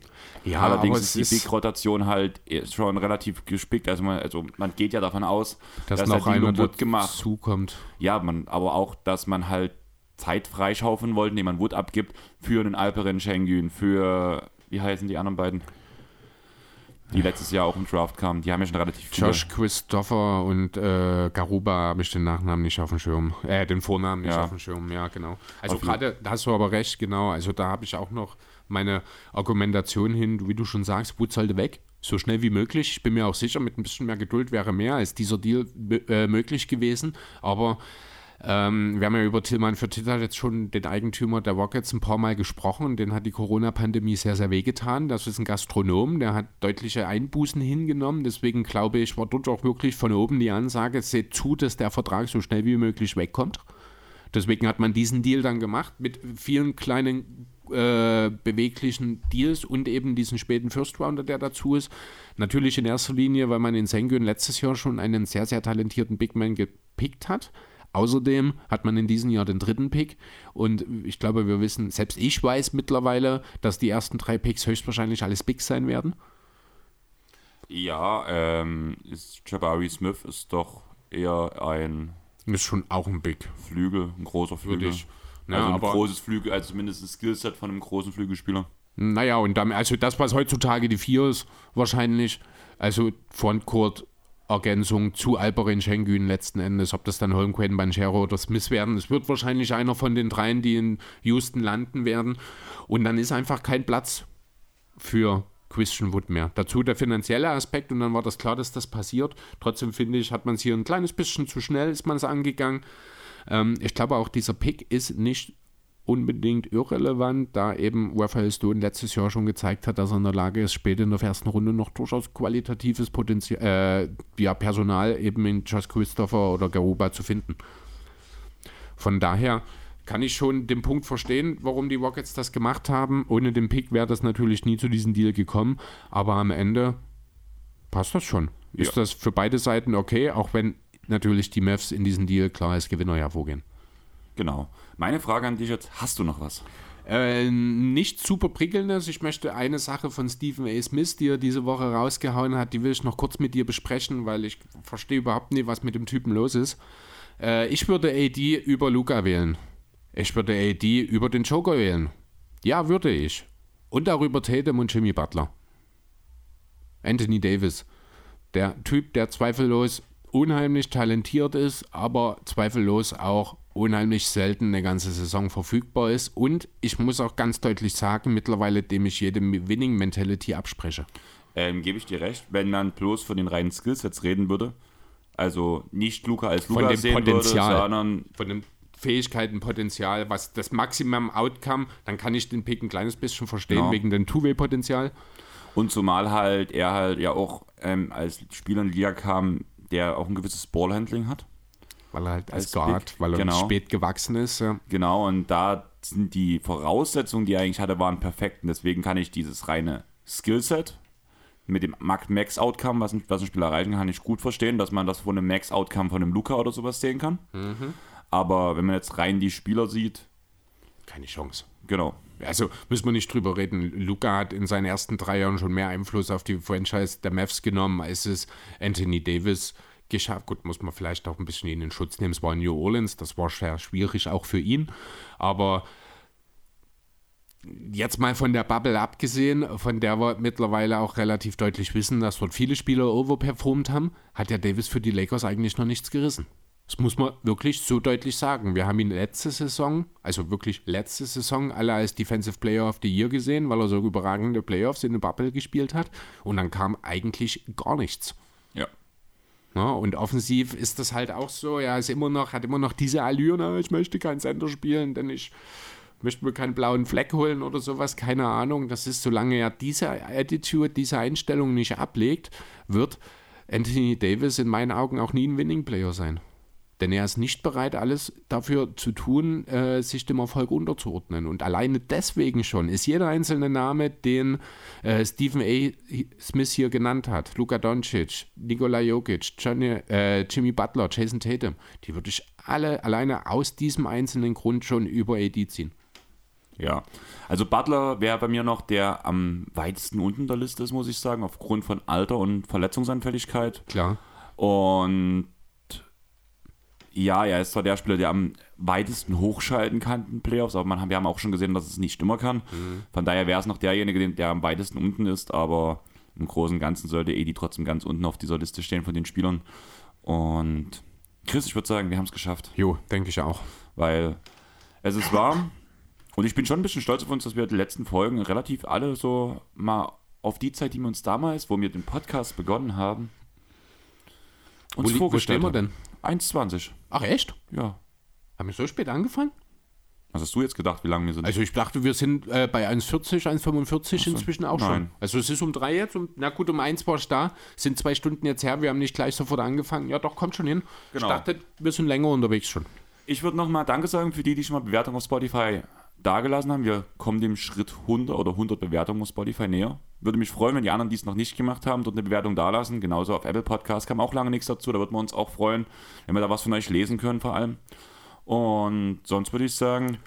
Ja, Allerdings ist die Big-Rotation halt schon relativ gespickt. Also man, also man geht ja davon aus, dass dass noch Dilo einer Wood gemacht. zukommt. Ja, man, aber auch, dass man halt Zeit freischaufeln wollte, indem man Wood abgibt für einen Alperen Schengen, für, wie heißen die anderen beiden? Die letztes Jahr auch im Draft kamen. Die haben ja schon relativ viele. Josh Christopher und äh, Garuba habe ich den Nachnamen nicht auf dem Schirm. Äh, den Vornamen nicht Ja. auf dem Schirm, ja, genau. Also gerade, da hast du aber recht, genau. Also da habe ich auch noch meine Argumentation hin, wie du schon sagst, Wood sollte weg. So schnell wie möglich. Ich bin mir auch sicher, mit ein bisschen mehr Geduld wäre mehr als dieser Deal äh, möglich gewesen. Aber ähm, wir haben ja über Tillmann für Twitter jetzt schon den Eigentümer der Rockets ein paar Mal gesprochen. Den hat die Corona-Pandemie sehr, sehr wehgetan. Das ist ein Gastronom, der hat deutliche Einbußen hingenommen. Deswegen glaube ich, war dort auch wirklich von oben die Ansage, seht zu, dass der Vertrag so schnell wie möglich wegkommt. Deswegen hat man diesen Deal dann gemacht mit vielen kleinen äh, beweglichen Deals und eben diesen späten First Rounder, der dazu ist. Natürlich in erster Linie, weil man in Sengun letztes Jahr schon einen sehr, sehr talentierten Big Man gepickt hat. Außerdem hat man in diesem Jahr den dritten Pick und ich glaube, wir wissen, selbst ich weiß mittlerweile, dass die ersten drei Picks höchstwahrscheinlich alles Bigs sein werden. Ja, ähm, ist Jabari Smith ist doch eher ein Ist schon auch ein Big, Flügel, ein großer Flügel. würde ich. Ja, also ein großes Flügel, also zumindest ein Skillset von einem großen Flügelspieler. naja, und damit, also das, was heutzutage die vier ist, wahrscheinlich, also Frontcourt Ergänzung zu Alperin Schengen letzten Endes, ob das dann Holmgren, Banchero oder Smith werden. Es wird wahrscheinlich einer von den dreien, die in Houston landen werden. Und dann ist einfach kein Platz für Christian Wood mehr. Dazu der finanzielle Aspekt und dann war das klar, dass das passiert. Trotzdem finde ich, hat man es hier ein kleines bisschen zu schnell, ist man es angegangen. Ähm, ich glaube auch, dieser Pick ist nicht unbedingt irrelevant, da eben Raphael Stone letztes Jahr schon gezeigt hat, dass er in der Lage ist, später in der ersten Runde noch durchaus qualitatives Potenzial, äh, ja, Personal eben in Josh Christopher oder Garuba zu finden. Von daher kann ich schon den Punkt verstehen, warum die Rockets das gemacht haben. Ohne den Pick wäre das natürlich nie zu diesem Deal gekommen, aber am Ende passt das schon. Ist Ja. das für beide Seiten okay, auch wenn natürlich die Mavs in diesem Deal klar als Gewinner hervorgehen. Genau. Meine Frage an dich jetzt, hast du noch was? Äh, nicht super prickelndes. Ich möchte eine Sache von Stephen A. Smith, die er diese Woche rausgehauen hat, die will ich noch kurz mit dir besprechen, weil ich verstehe überhaupt nicht, was mit dem Typen los ist. Äh, ich würde AD über Luca wählen. Ich würde AD über den Joker wählen. Ja, würde ich. Und darüber Tatum und Jimmy Butler. Anthony Davis. Der Typ, der zweifellos unheimlich talentiert ist, aber zweifellos auch unheimlich selten eine ganze Saison verfügbar ist. Und ich muss auch ganz deutlich sagen, mittlerweile dem ich jede Winning Mentality abspreche. Ähm, Gebe ich dir recht, wenn man bloß von den reinen Skillsets reden würde, also nicht Luca als Luca von dem sehen Potenzial, würde, sondern von dem Fähigkeiten, Potenzial, was das Maximum Outcome, dann kann ich den Pick ein kleines bisschen verstehen, Genau. wegen dem Two-Way-Potenzial. Und zumal halt er halt ja auch ähm, als Spieler in die Liga kam, der auch ein gewisses Ballhandling hat. Weil er halt als, Als Guard, Big, weil er genau. spät gewachsen ist. Ja. Genau, und da sind die Voraussetzungen, die er eigentlich hatte, waren perfekt. Und deswegen kann ich dieses reine Skillset mit dem Max-Outcome, was, ein- was ein Spieler erreichen kann, ich gut verstehen, dass man das von einem Max-Outcome von einem Luca oder sowas sehen kann. Aber wenn man jetzt rein die Spieler sieht, Keine Chance. genau. Also müssen wir nicht drüber reden. Luca hat in seinen ersten drei Jahren schon mehr Einfluss auf die Franchise der Mavs genommen, als es Anthony Davis geschafft. Gut, muss man vielleicht auch ein bisschen in den Schutz nehmen. Es war New Orleans, das war sehr schwierig auch für ihn. Aber jetzt mal von der Bubble abgesehen, von der wir mittlerweile auch relativ deutlich wissen, dass dort viele Spieler overperformt haben, hat ja Davis für die Lakers eigentlich noch nichts gerissen. Das muss man wirklich so deutlich sagen. Wir haben ihn letzte Saison, also wirklich letzte Saison, alle als Defensive Player of the Year gesehen, weil er so überragende Playoffs in der Bubble gespielt hat. Und dann kam eigentlich gar nichts. Ja. Ja, und offensiv ist das halt auch so, er ist immer noch, hat immer noch diese Allüre, na, ich möchte kein Center spielen, denn ich möchte mir keinen blauen Fleck holen oder sowas, keine Ahnung. Das ist, solange er diese Attitude, diese Einstellung nicht ablegt, wird Anthony Davis in meinen Augen auch nie ein Winning Player sein. Denn er ist nicht bereit, alles dafür zu tun, äh, sich dem Erfolg unterzuordnen. Und alleine deswegen schon ist jeder einzelne Name, den äh, Stephen A. Smith hier genannt hat, Luka Doncic, Nikola Jokic, Johnny, äh, Jimmy Butler, Jason Tatum, die würde ich alle alleine aus diesem einzelnen Grund schon über AD ziehen. Ja, also Butler wäre bei mir noch der am weitesten unten der Liste ist, muss ich sagen, aufgrund von Alter und Verletzungsanfälligkeit. Klar. Und ja, er ist zwar der Spieler, der am weitesten hochschalten kann in den Playoffs, aber man, wir haben auch schon gesehen, dass es nicht immer kann. Von daher wäre es noch derjenige, der am weitesten unten ist, aber im Großen und Ganzen sollte Edi trotzdem ganz unten auf dieser Liste stehen von den Spielern. Und Chris, ich würde sagen, wir haben es geschafft, Jo, denke ich auch. weil es ist warm und ich bin schon ein bisschen stolz auf uns, dass wir die letzten Folgen relativ alle so mal auf die Zeit, die wir uns damals, wo wir den Podcast begonnen haben, Wo, uns wo vorgestellt stehen wir haben. denn? 1,20. Ach echt? Ja. Haben wir so spät angefangen? Was hast du jetzt gedacht, wie lange wir sind? Also ich dachte, wir sind äh, bei 1,40, 1,45 inzwischen auch schon. Nein. Also es ist um drei jetzt, um, na gut, um eins war ich da, sind zwei Stunden jetzt her, wir haben nicht gleich sofort angefangen. Ja doch, kommt schon hin. Genau. Ich dachte, wir sind länger unterwegs schon. Ich würde nochmal Danke sagen für die, die schon mal Bewertungen auf Spotify dagelassen haben. Wir kommen dem Schritt 100 oder 100 Bewertungen auf Spotify näher. Würde mich freuen, wenn die anderen, die es noch nicht gemacht haben, dort eine Bewertung dalassen. Genauso auf Apple Podcast kam auch lange nichts dazu. Da würden wir uns auch freuen, wenn wir da was von euch lesen können vor allem. Und sonst würde ich sagen,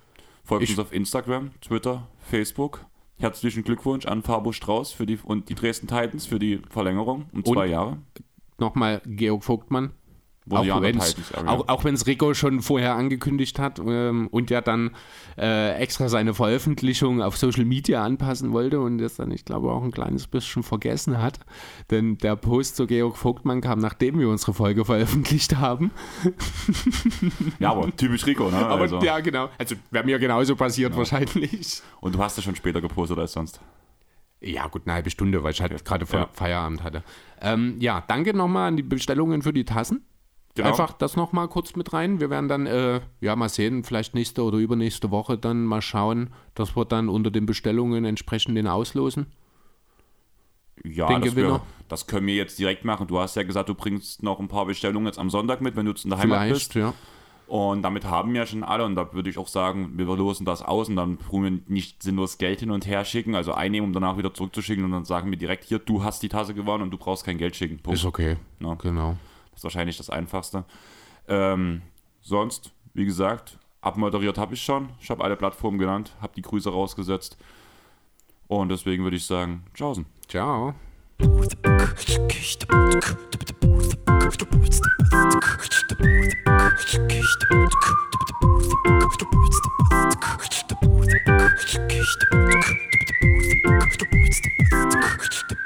folgt Ich- uns auf Instagram, Twitter, Facebook. Herzlichen Glückwunsch an Fabo Strauß für die, und die Dresden Titans für die Verlängerung um zwei Und- Jahre. Nochmal Georg Vogtmann. Wurde Auch ja wenn's- ja. auch, auch wenn es Rico schon vorher angekündigt hat ähm, und ja dann äh, extra seine Veröffentlichung auf Social Media anpassen wollte und das dann, ich glaube, auch ein kleines bisschen vergessen hat. Denn der Post zu Georg Vogtmann kam, nachdem wir unsere Folge veröffentlicht haben. ja, aber typisch Rico, ne? Aber Also- ja, genau. Also wäre mir genauso passiert wahrscheinlich. Und du hast ja schon später gepostet als sonst. Ja, gut, eine halbe Stunde, weil ich halt gerade Fe- Ja. Feierabend hatte. Ähm, ja, danke nochmal an die Bestellungen für die Tassen. Genau. Einfach das nochmal kurz mit rein. Wir werden dann, äh, ja, mal sehen, vielleicht nächste oder übernächste Woche dann mal schauen, dass wir dann unter den Bestellungen entsprechend den auslosen. Ja, den das, wir, das können wir jetzt direkt machen. Du hast ja gesagt, du bringst noch ein paar Bestellungen jetzt am Sonntag mit, wenn du jetzt in der Heimat Vielleicht, bist. ja. Und damit haben wir schon alle. Und da würde ich auch sagen, wir losen das aus und dann tun wir nicht sinnlos Geld hin und her schicken, also einnehmen, um danach wieder zurückzuschicken. Und dann sagen wir direkt hier, du hast die Tasse gewonnen und du brauchst kein Geld schicken. Punkt. Ist okay. Ja. Genau. Das ist wahrscheinlich das Einfachste. Ähm, sonst, wie gesagt, abmoderiert habe ich schon. Ich habe alle Plattformen genannt, habe die Grüße rausgesetzt. Und deswegen würde ich sagen, tschaußen. Ciao. the